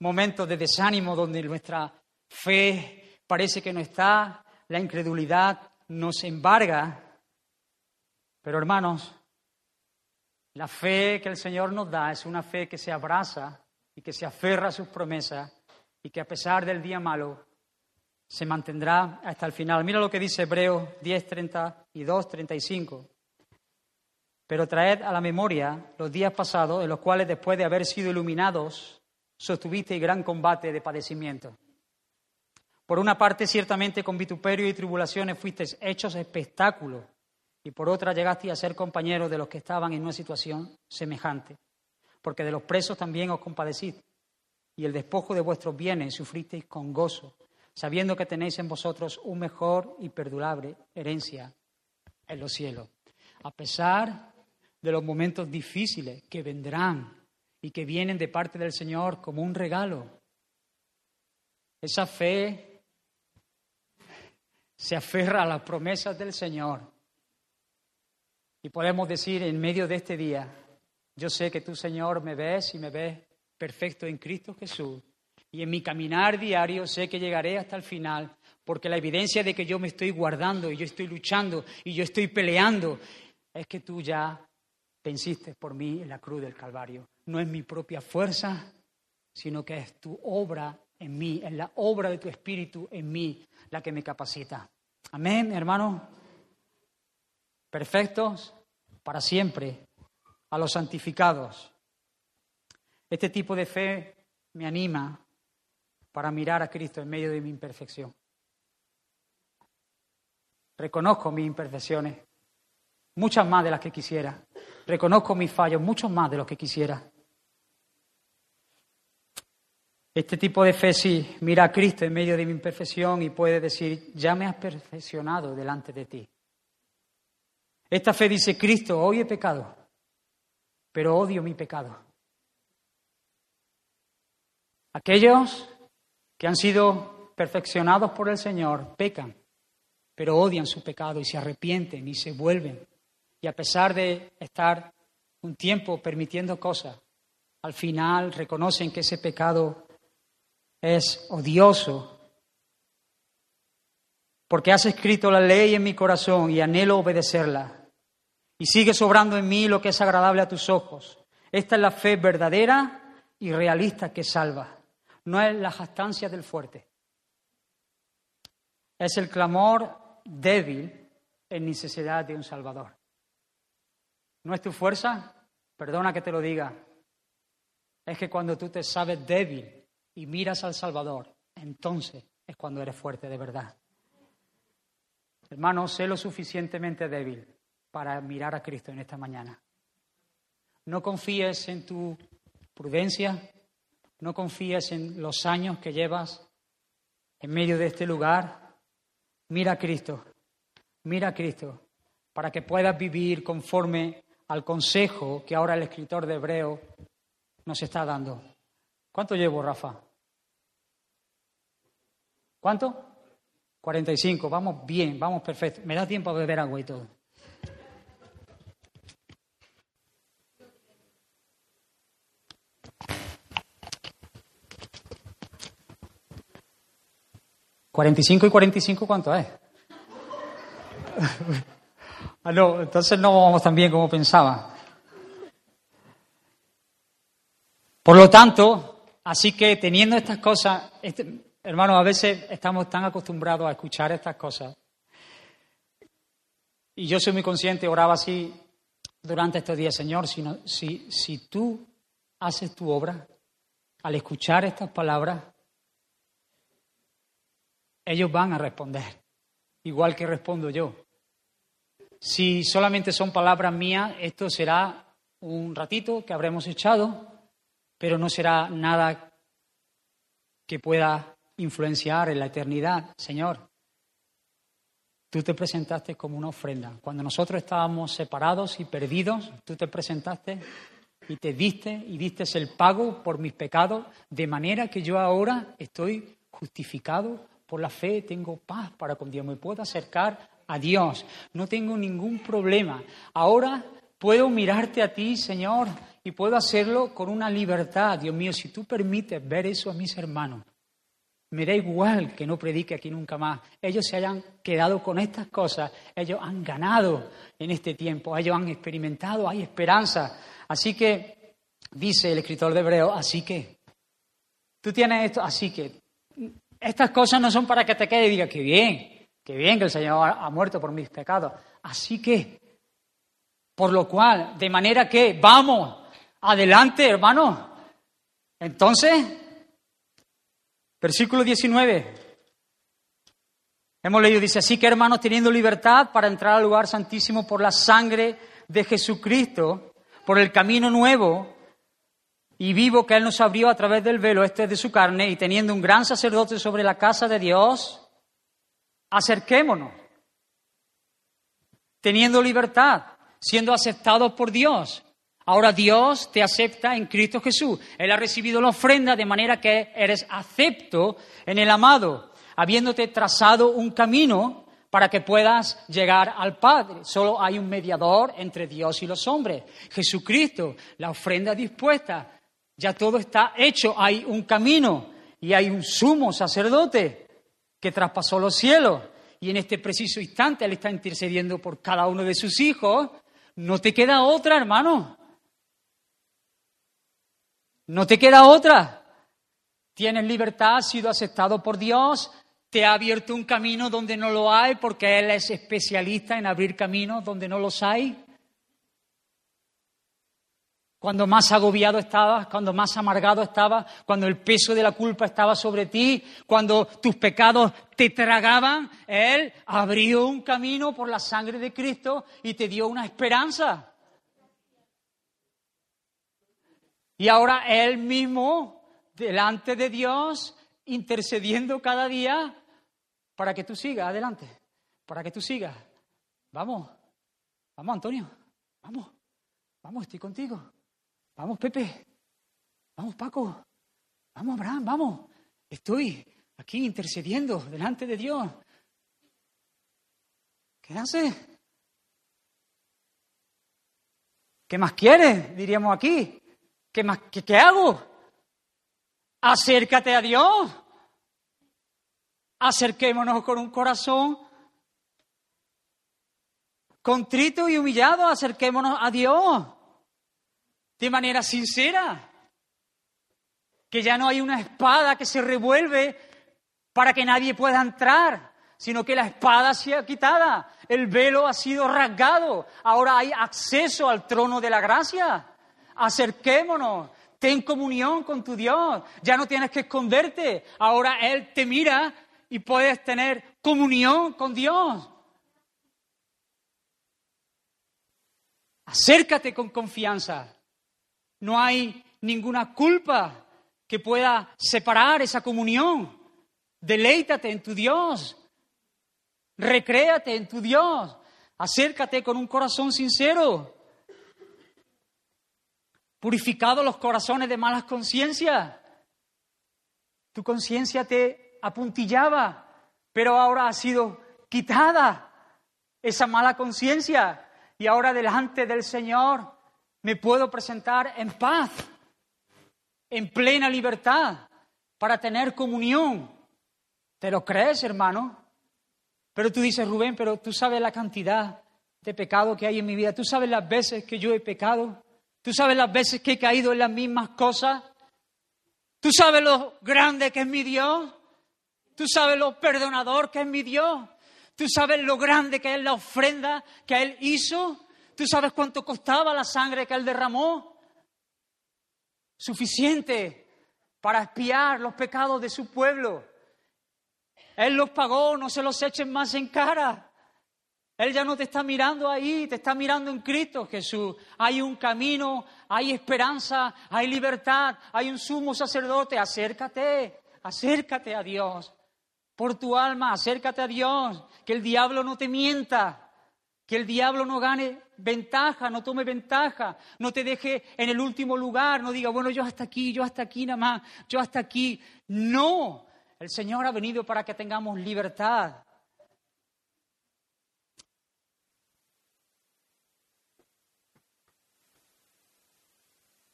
momentos de desánimo donde nuestra fe parece que no está, la incredulidad nos embarga. Pero hermanos, la fe que el Señor nos da es una fe que se abraza y que se aferra a sus promesas y que a pesar del día malo se mantendrá hasta el final. Mira lo que dice Hebreos 10, 32, 35. Pero traed a la memoria los días pasados en los cuales después de haber sido iluminados sostuvisteis gran combate de padecimiento. Por una parte, ciertamente con vituperio y tribulaciones fuisteis hechos espectáculos, y por otra llegasteis a ser compañeros de los que estaban en una situación semejante, porque de los presos también os compadecid, y el despojo de vuestros bienes sufristeis con gozo, sabiendo que tenéis en vosotros un mejor y perdurable herencia en los cielos. A pesar de los momentos difíciles que vendrán y que vienen de parte del Señor como un regalo, esa fe se aferra a las promesas del Señor. Y podemos decir en medio de este día, yo sé que tú, Señor, me ves y me ves perfecto en Cristo Jesús. Y en mi caminar diario sé que llegaré hasta el final, porque la evidencia de que yo me estoy guardando y yo estoy luchando y yo estoy peleando es que tú ya venciste por mí en la cruz del Calvario. No es mi propia fuerza, sino que es tu obra en mí, es la obra de tu Espíritu en mí la que me capacita. Amén, hermano. Perfectos para siempre, a los santificados. Este tipo de fe me anima para mirar a Cristo en medio de mi imperfección. Reconozco mis imperfecciones, muchas más de las que quisiera. Reconozco mis fallos, muchos más de los que quisiera. Este tipo de fe sí mira a Cristo en medio de mi imperfección y puede decir, ya me has perfeccionado delante de ti. Esta fe dice, Cristo, hoy he pecado, pero odio mi pecado. Aquellos que han sido perfeccionados por el Señor pecan, pero odian su pecado y se arrepienten y se vuelven. Y a pesar de estar un tiempo permitiendo cosas, al final reconocen que ese pecado es odioso, porque has escrito la ley en mi corazón y anhelo obedecerla. Y sigue sobrando en mí lo que es agradable a tus ojos. Esta es la fe verdadera y realista que salva. No es la jactancia del fuerte. Es el clamor débil en necesidad de un Salvador. ¿No es tu fuerza? Perdona que te lo diga. Es que cuando tú te sabes débil y miras al Salvador, entonces es cuando eres fuerte de verdad. Hermano, sé lo suficientemente débil para mirar a Cristo en esta mañana. No confíes en tu prudencia, no confíes en los años que llevas en medio de este lugar. Mira a Cristo, mira a Cristo, para que puedas vivir conforme al consejo que ahora el escritor de Hebreo nos está dando. ¿Cuánto llevo, Rafa? ¿Cuánto? 45, vamos bien, vamos perfecto. Me da tiempo a beber agua y todo. ¿45 y 45 cuánto es? ah, no, entonces no vamos tan bien como pensaba. Por lo tanto, así que teniendo estas cosas, este, Hermanos, a veces estamos tan acostumbrados a escuchar estas cosas. Y yo soy muy consciente, oraba así durante estos días, Señor, si, si, si tú haces tu obra, al escuchar estas palabras, ellos van a responder, igual que respondo yo. Si solamente son palabras mías, esto será un ratito que habremos echado, pero no será nada que pueda influenciar en la eternidad. Señor, tú te presentaste como una ofrenda. Cuando nosotros estábamos separados y perdidos, tú te presentaste y te diste y diste el pago por mis pecados, de manera que yo ahora estoy justificado por la fe, tengo paz para con Dios, me puedo acercar a Dios, no tengo ningún problema. Ahora puedo mirarte a ti, Señor, y puedo hacerlo con una libertad. Dios mío, si tú permites ver eso a mis hermanos, me da igual que no predique aquí nunca más. Ellos se hayan quedado con estas cosas, ellos han ganado en este tiempo, ellos han experimentado, hay esperanza. Así que, dice el escritor de Hebreo, así que, tú tienes esto, así que, estas cosas no son para que te quede y digas, que bien, que bien que el Señor ha muerto por mis pecados. Así que, por lo cual, de manera que, vamos, adelante, hermano. Entonces, Versículo 19. Hemos leído, dice, así que hermanos, teniendo libertad para entrar al lugar santísimo por la sangre de Jesucristo, por el camino nuevo y vivo que Él nos abrió a través del velo este de su carne, y teniendo un gran sacerdote sobre la casa de Dios, acerquémonos, teniendo libertad, siendo aceptados por Dios, Ahora Dios te acepta en Cristo Jesús. Él ha recibido la ofrenda de manera que eres acepto en el amado, habiéndote trazado un camino para que puedas llegar al Padre. Solo hay un mediador entre Dios y los hombres, Jesucristo, la ofrenda dispuesta. Ya todo está hecho, hay un camino y hay un sumo sacerdote que traspasó los cielos. Y en este preciso instante Él está intercediendo por cada uno de sus hijos. No te queda otra, hermano. No te queda otra. Tienes libertad, has sido aceptado por Dios, te ha abierto un camino donde no lo hay porque Él es especialista en abrir caminos donde no los hay. Cuando más agobiado estabas, cuando más amargado estabas, cuando el peso de la culpa estaba sobre ti, cuando tus pecados te tragaban, Él abrió un camino por la sangre de Cristo y te dio una esperanza. Y ahora Él mismo, delante de Dios, intercediendo cada día para que tú sigas adelante, para que tú sigas. Vamos, vamos Antonio, vamos, vamos, estoy contigo. Vamos Pepe, vamos Paco, vamos Abraham, vamos. Estoy aquí intercediendo delante de Dios. ¿Qué hace? ¿Qué más quieres? Diríamos aquí. ¿Qué, más, qué, hago? Acércate a Dios. Acerquémonos con un corazón contrito y humillado, acerquémonos a Dios de manera sincera. Que ya no hay una espada que se revuelve para que nadie pueda entrar, sino que la espada se ha quitada, el velo ha sido rasgado, ahora hay acceso al trono de la gracia acerquémonos, ten comunión con tu Dios, ya no tienes que esconderte, ahora Él te mira y puedes tener comunión con Dios. Acércate con confianza. No hay ninguna culpa que pueda separar esa comunión. Deleítate en tu Dios. Recréate en tu Dios. Acércate con un corazón sincero purificado los corazones de malas conciencias. Tu conciencia te apuntillaba, pero ahora ha sido quitada esa mala conciencia y ahora delante del Señor me puedo presentar en paz, en plena libertad, para tener comunión. ¿Te lo crees, hermano? Pero tú dices, Rubén, pero tú sabes la cantidad de pecado que hay en mi vida, tú sabes las veces que yo he pecado. Tú sabes las veces que he caído en las mismas cosas. Tú sabes lo grande que es mi Dios. Tú sabes lo perdonador que es mi Dios. Tú sabes lo grande que es la ofrenda que Él hizo. Tú sabes cuánto costaba la sangre que Él derramó. Suficiente para espiar los pecados de su pueblo. Él los pagó, no se los echen más en cara. Él ya no te está mirando ahí, te está mirando en Cristo Jesús. Hay un camino, hay esperanza, hay libertad, hay un sumo sacerdote. Acércate, acércate a Dios. Por tu alma, acércate a Dios. Que el diablo no te mienta. Que el diablo no gane ventaja, no tome ventaja, no te deje en el último lugar, no diga, bueno, yo hasta aquí, yo hasta aquí nada más, yo hasta aquí. No, el Señor ha venido para que tengamos libertad.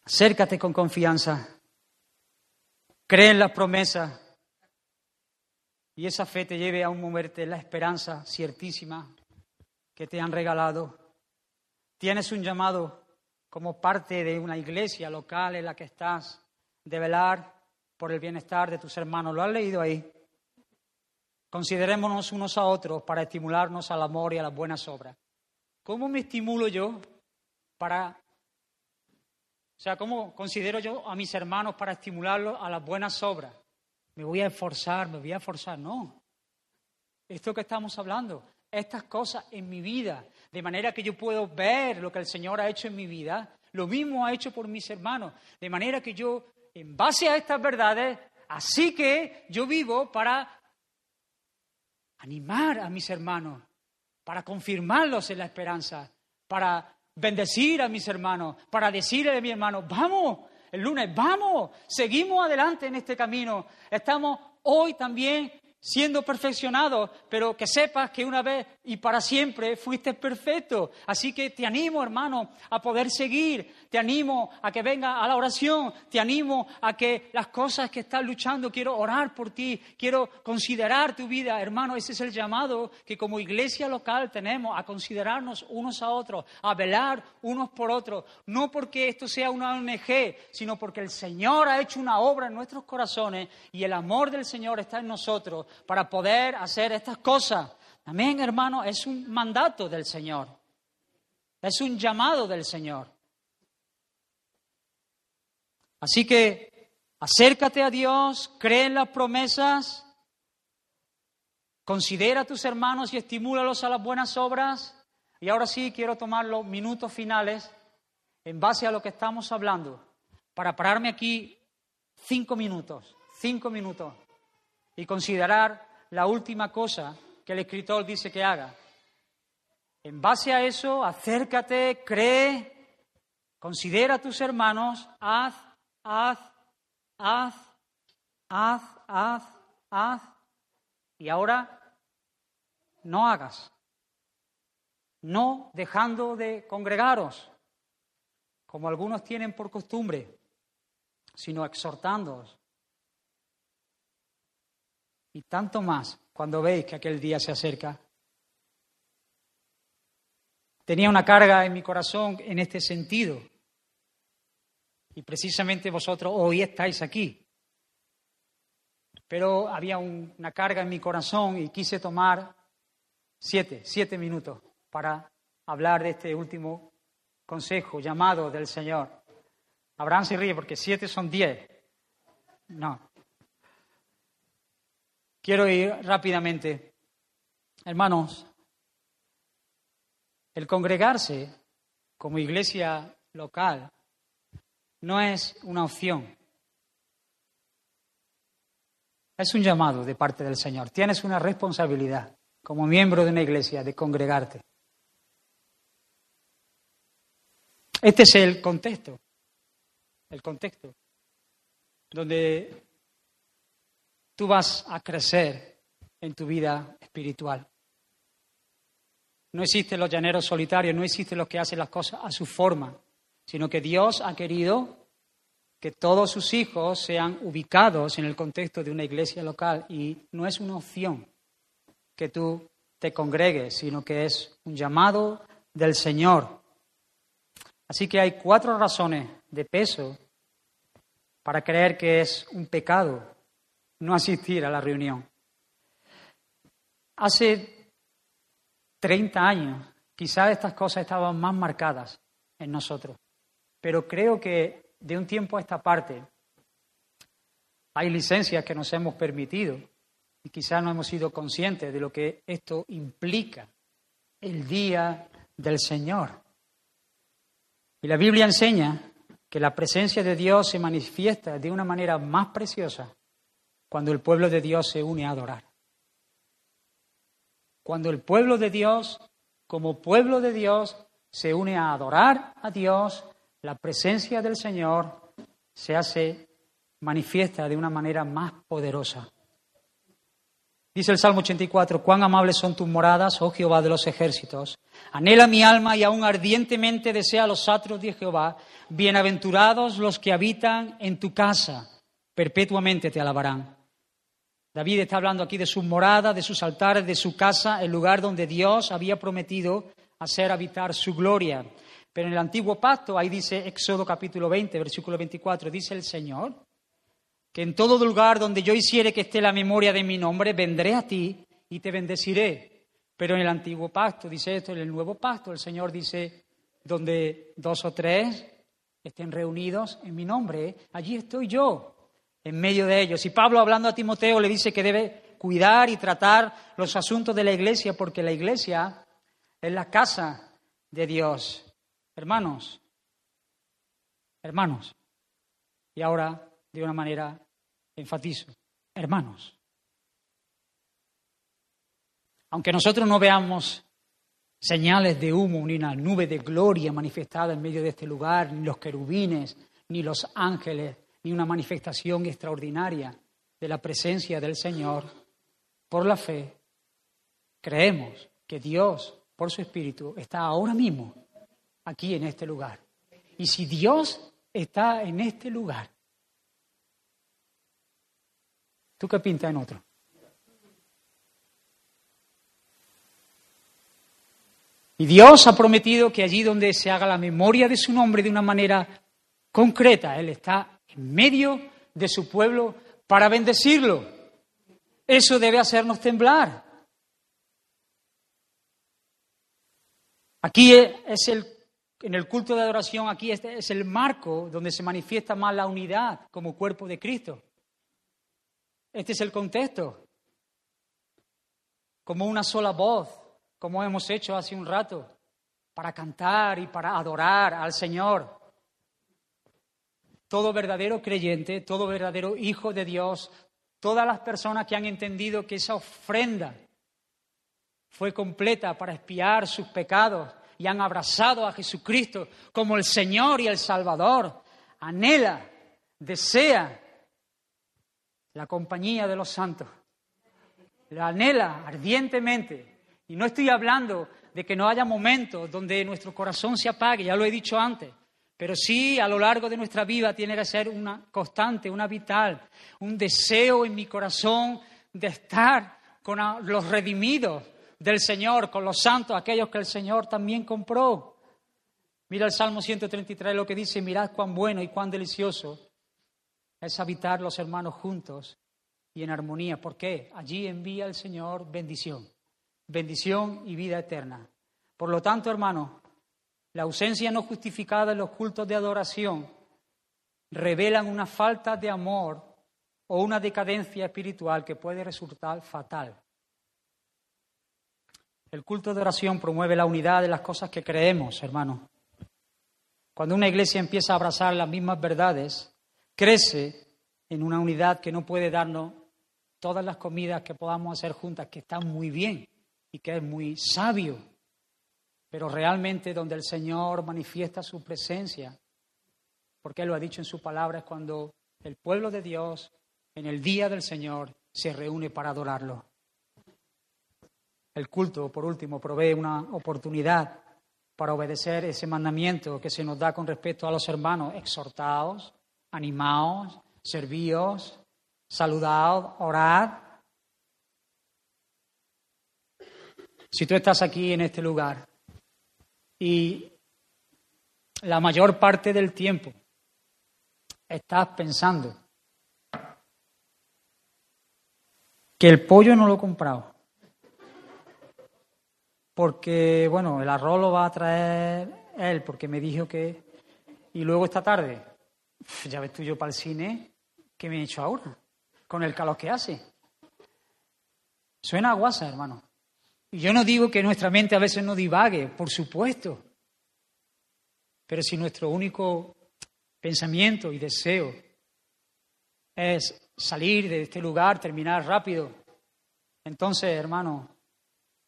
Acércate con confianza. Cree en las promesas. Y esa fe te lleve a un moverte la esperanza ciertísima que te han regalado. Tienes un llamado como parte de una iglesia local en la que estás de velar por el bienestar de tus hermanos. ¿Lo has leído ahí? Considerémonos unos a otros para estimularnos al amor y a las buenas obras. ¿Cómo me estimulo yo para o sea, ¿cómo considero yo a mis hermanos para estimularlos a las buenas obras? Me voy a esforzar, me voy a esforzar. No. Esto que estamos hablando, estas cosas en mi vida, de manera que yo puedo ver lo que el Señor ha hecho en mi vida, lo mismo ha hecho por mis hermanos, de manera que yo, en base a estas verdades, así que yo vivo para animar a mis hermanos, para confirmarlos en la esperanza, para bendecir a mis hermanos, para decirle a mi hermano, vamos, el lunes, vamos, seguimos adelante en este camino. Estamos hoy también siendo perfeccionado, pero que sepas que una vez y para siempre fuiste perfecto. Así que te animo, hermano, a poder seguir, te animo a que venga a la oración, te animo a que las cosas que estás luchando, quiero orar por ti, quiero considerar tu vida, hermano, ese es el llamado que como iglesia local tenemos a considerarnos unos a otros, a velar unos por otros, no porque esto sea una ONG, sino porque el Señor ha hecho una obra en nuestros corazones y el amor del Señor está en nosotros para poder hacer estas cosas. Amén, hermano, es un mandato del Señor. Es un llamado del Señor. Así que acércate a Dios, cree en las promesas, considera a tus hermanos y estimúlalos a las buenas obras. Y ahora sí quiero tomar los minutos finales en base a lo que estamos hablando, para pararme aquí cinco minutos, cinco minutos y considerar la última cosa que el escritor dice que haga. En base a eso, acércate, cree, considera a tus hermanos, haz, haz, haz, haz, haz, haz, y ahora no hagas, no dejando de congregaros, como algunos tienen por costumbre, sino exhortándoos, y tanto más cuando veis que aquel día se acerca. Tenía una carga en mi corazón en este sentido. Y precisamente vosotros hoy estáis aquí. Pero había una carga en mi corazón y quise tomar siete, siete minutos para hablar de este último consejo, llamado del Señor. Abraham se ríe porque siete son diez. No, Quiero ir rápidamente. Hermanos, el congregarse como iglesia local no es una opción. Es un llamado de parte del Señor. Tienes una responsabilidad como miembro de una iglesia de congregarte. Este es el contexto, el contexto donde tú vas a crecer en tu vida espiritual. No existen los llaneros solitarios, no existen los que hacen las cosas a su forma, sino que Dios ha querido que todos sus hijos sean ubicados en el contexto de una iglesia local y no es una opción que tú te congregues, sino que es un llamado del Señor. Así que hay cuatro razones de peso para creer que es un pecado no asistir a la reunión. Hace 30 años, quizás estas cosas estaban más marcadas en nosotros, pero creo que de un tiempo a esta parte hay licencias que nos hemos permitido y quizás no hemos sido conscientes de lo que esto implica el día del Señor. Y la Biblia enseña que la presencia de Dios se manifiesta de una manera más preciosa cuando el pueblo de Dios se une a adorar. Cuando el pueblo de Dios, como pueblo de Dios, se une a adorar a Dios, la presencia del Señor se hace manifiesta de una manera más poderosa. Dice el Salmo 84, cuán amables son tus moradas, oh Jehová de los ejércitos. Anhela mi alma y aún ardientemente desea los atros de Jehová. Bienaventurados los que habitan en tu casa, perpetuamente te alabarán. David está hablando aquí de sus moradas, de sus altares, de su casa, el lugar donde Dios había prometido hacer habitar su gloria. Pero en el antiguo pacto, ahí dice Éxodo capítulo 20, versículo 24, dice el Señor, que en todo lugar donde yo hiciere que esté la memoria de mi nombre, vendré a ti y te bendeciré. Pero en el antiguo pacto, dice esto, en el nuevo pacto, el Señor dice, donde dos o tres estén reunidos en mi nombre, allí estoy yo, en medio de ellos. Y Pablo, hablando a Timoteo, le dice que debe cuidar y tratar los asuntos de la iglesia, porque la iglesia es la casa de Dios. Hermanos, hermanos. Y ahora, de una manera enfatizo, hermanos. Aunque nosotros no veamos señales de humo ni una nube de gloria manifestada en medio de este lugar, ni los querubines, ni los ángeles, ni una manifestación extraordinaria de la presencia del Señor, por la fe, creemos que Dios, por su Espíritu, está ahora mismo aquí en este lugar. Y si Dios está en este lugar, ¿Tú qué pintas en otro? Y Dios ha prometido que allí donde se haga la memoria de su nombre de una manera concreta, Él está medio de su pueblo para bendecirlo. Eso debe hacernos temblar. Aquí es el, en el culto de adoración, aquí este es el marco donde se manifiesta más la unidad como cuerpo de Cristo. Este es el contexto. Como una sola voz, como hemos hecho hace un rato, para cantar y para adorar al Señor. Todo verdadero creyente, todo verdadero hijo de Dios, todas las personas que han entendido que esa ofrenda fue completa para expiar sus pecados y han abrazado a Jesucristo como el Señor y el Salvador, anhela, desea la compañía de los santos. La anhela ardientemente. Y no estoy hablando de que no haya momentos donde nuestro corazón se apague, ya lo he dicho antes, pero sí a lo largo de nuestra vida tiene que ser una constante, una vital, un deseo en mi corazón de estar con los redimidos del Señor, con los santos, aquellos que el Señor también compró. Mira el Salmo 133 lo que dice, mirad cuán bueno y cuán delicioso es habitar los hermanos juntos y en armonía. ¿Por qué? Allí envía el Señor bendición, bendición y vida eterna. Por lo tanto, hermanos, la ausencia no justificada en los cultos de adoración revelan una falta de amor o una decadencia espiritual que puede resultar fatal. El culto de oración promueve la unidad de las cosas que creemos, hermanos. Cuando una iglesia empieza a abrazar las mismas verdades, crece en una unidad que no puede darnos todas las comidas que podamos hacer juntas, que están muy bien y que es muy sabio, pero realmente donde el Señor manifiesta su presencia, porque Él lo ha dicho en su palabra, es cuando el pueblo de Dios en el día del Señor se reúne para adorarlo. El culto, por último, provee una oportunidad para obedecer ese mandamiento que se nos da con respecto a los hermanos, exhortados, animaos, servíos, saludad, orad. Si tú estás aquí en este lugar y la mayor parte del tiempo estás pensando que el pollo no lo he comprado, porque, bueno, el arroz lo va a traer él, porque me dijo que... Y luego esta tarde ya ves tú yo para el cine, ¿qué me he hecho ahora? Con el calor que hace. Suena a guasa, hermano. Yo no digo que nuestra mente a veces no divague, por supuesto. Pero si nuestro único pensamiento y deseo es salir de este lugar, terminar rápido. Entonces, hermano,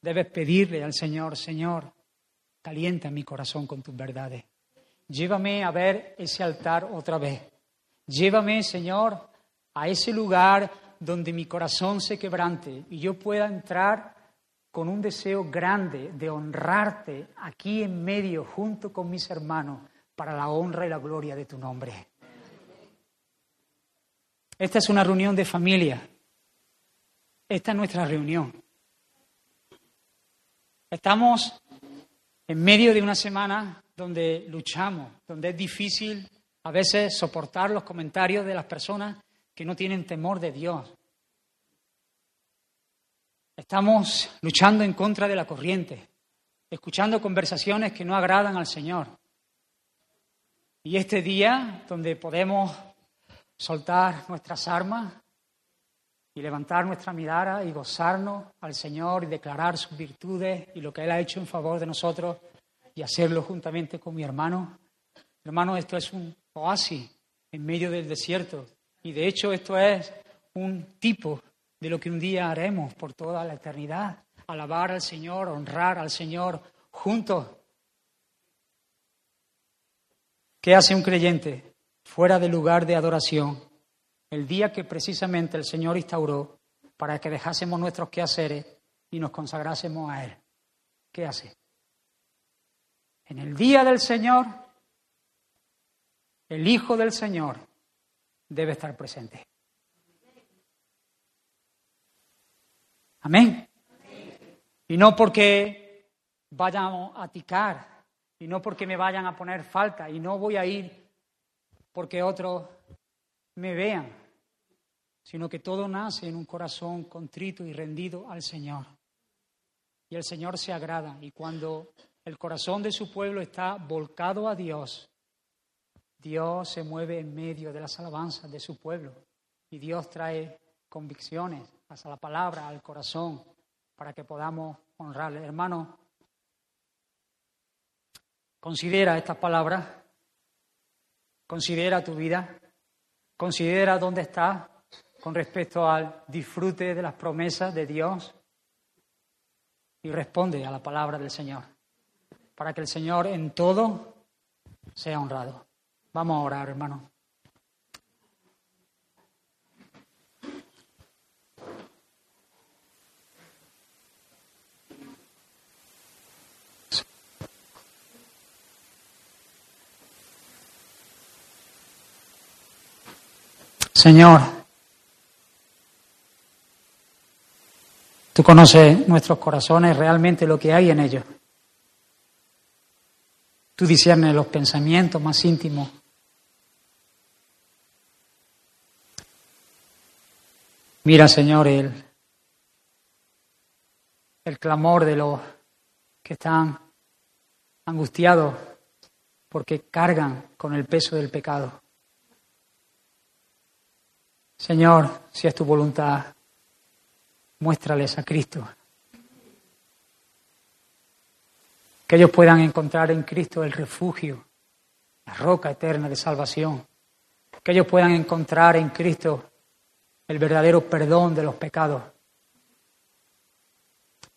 debes pedirle al Señor, Señor, calienta mi corazón con tus verdades. Llévame a ver ese altar otra vez. Llévame, Señor, a ese lugar donde mi corazón se quebrante y yo pueda entrar con un deseo grande de honrarte aquí en medio junto con mis hermanos para la honra y la gloria de tu nombre. Esta es una reunión de familia. Esta es nuestra reunión. Estamos en medio de una semana donde luchamos, donde es difícil a veces soportar los comentarios de las personas que no tienen temor de Dios. Estamos luchando en contra de la corriente, escuchando conversaciones que no agradan al Señor. Y este día donde podemos soltar nuestras armas y levantar nuestra mirada y gozarnos al Señor y declarar sus virtudes y lo que Él ha hecho en favor de nosotros y hacerlo juntamente con mi hermano. Hermano, esto es un oasis en medio del desierto y de hecho esto es un tipo de lo que un día haremos por toda la eternidad. Alabar al Señor, honrar al Señor juntos. ¿Qué hace un creyente fuera del lugar de adoración el día que precisamente el Señor instauró para que dejásemos nuestros quehaceres y nos consagrásemos a Él? ¿Qué hace? En el día del Señor, el Hijo del Señor debe estar presente. Amén. Y no porque vayamos a ticar, y no porque me vayan a poner falta, y no voy a ir porque otros me vean, sino que todo nace en un corazón contrito y rendido al Señor. Y el Señor se agrada, y cuando el corazón de su pueblo está volcado a Dios, Dios se mueve en medio de las alabanzas de su pueblo, y Dios trae convicciones hasta la palabra, al corazón, para que podamos honrarle. Hermano, considera estas palabras, considera tu vida, considera dónde estás con respecto al disfrute de las promesas de Dios y responde a la palabra del Señor, para que el Señor en todo sea honrado. Vamos a orar, hermano. Señor, tú conoces nuestros corazones, realmente lo que hay en ellos. Tú discernes los pensamientos más íntimos. Mira, Señor, el, el clamor de los que están angustiados porque cargan con el peso del pecado. Señor, si es tu voluntad, muéstrales a Cristo. Que ellos puedan encontrar en Cristo el refugio, la roca eterna de salvación. Que ellos puedan encontrar en Cristo el verdadero perdón de los pecados.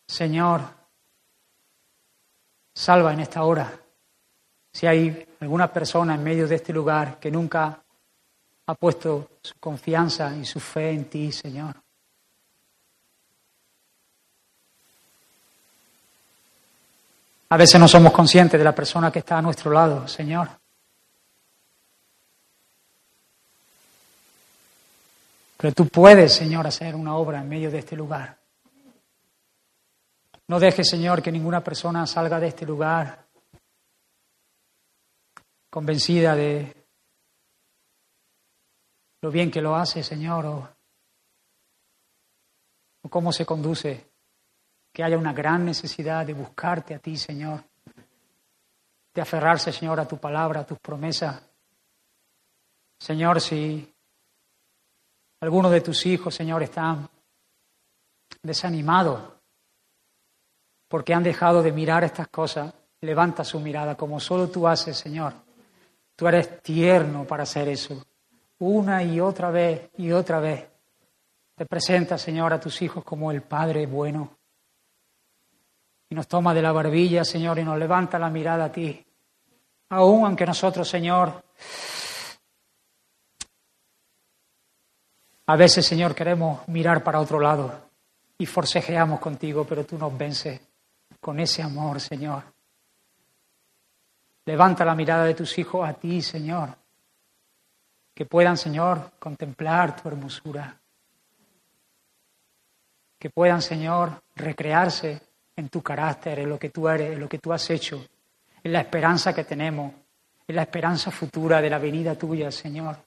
Señor, salva en esta hora. Si hay alguna persona en medio de este lugar que nunca ha puesto su confianza y su fe en ti, Señor. A veces no somos conscientes de la persona que está a nuestro lado, Señor. Pero tú puedes, Señor, hacer una obra en medio de este lugar. No dejes, Señor, que ninguna persona salga de este lugar convencida de lo bien que lo hace, Señor, o, cómo se conduce, que haya una gran necesidad de buscarte a ti, Señor, de aferrarse, Señor, a tu palabra, a tus promesas. Señor, si algunos de tus hijos, Señor, están desanimados porque han dejado de mirar estas cosas, levanta su mirada como solo tú haces, Señor. Tú eres tierno para hacer eso. Una y otra vez y otra vez te presenta, Señor, a tus hijos como el Padre bueno. Y nos toma de la barbilla, Señor, y nos levanta la mirada a ti. Aún aunque nosotros, Señor, a veces, Señor, queremos mirar para otro lado y forcejeamos contigo, pero tú nos vences con ese amor, Señor. Levanta la mirada de tus hijos a ti, Señor. Que puedan, Señor, contemplar tu hermosura. Que puedan, Señor, recrearse en tu carácter, en lo que tú eres, en lo que tú has hecho, en la esperanza que tenemos, en la esperanza futura de la venida tuya, Señor.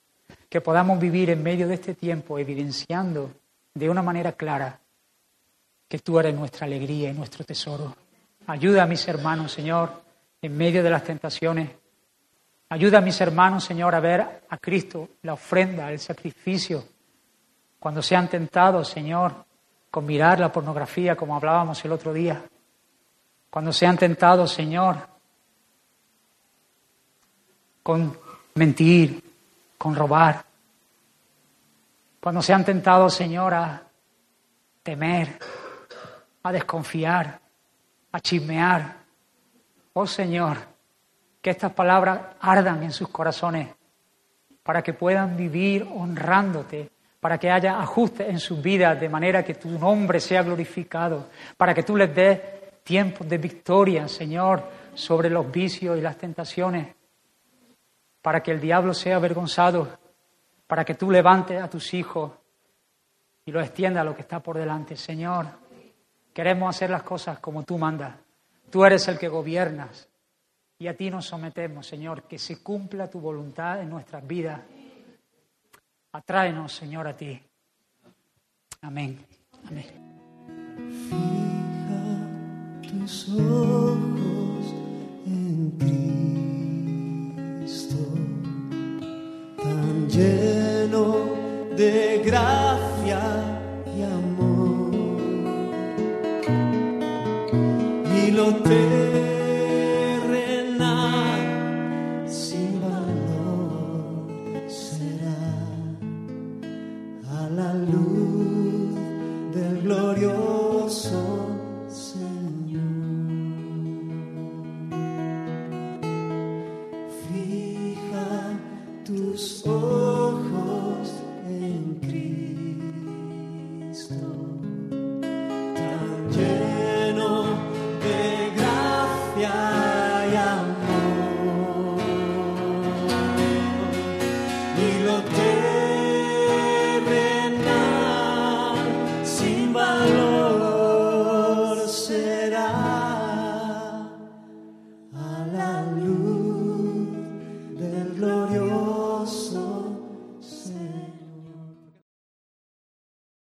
Que podamos vivir en medio de este tiempo evidenciando de una manera clara que tú eres nuestra alegría y nuestro tesoro. Ayuda a mis hermanos, Señor, en medio de las tentaciones. Ayuda a mis hermanos, Señor, a ver a Cristo, la ofrenda, el sacrificio, cuando sean tentados, Señor, con mirar la pornografía, como hablábamos el otro día. Cuando sean tentados, Señor, con mentir, con robar. Cuando sean tentados, Señor, a temer, a desconfiar, a chismear. Oh Señor, que estas palabras ardan en sus corazones para que puedan vivir honrándote, para que haya ajustes en sus vidas de manera que tu nombre sea glorificado, para que tú les des tiempos de victoria, Señor, sobre los vicios y las tentaciones, para que el diablo sea avergonzado, para que tú levantes a tus hijos y lo extienda a lo que está por delante, Señor. Queremos hacer las cosas como tú mandas. Tú eres el que gobiernas y a ti nos sometemos, Señor, que se cumpla tu voluntad en nuestras vidas. Atráenos, Señor, a ti. Amén. Amén. Fija tus ojos en Cristo, tan lleno de gracia lo terrenal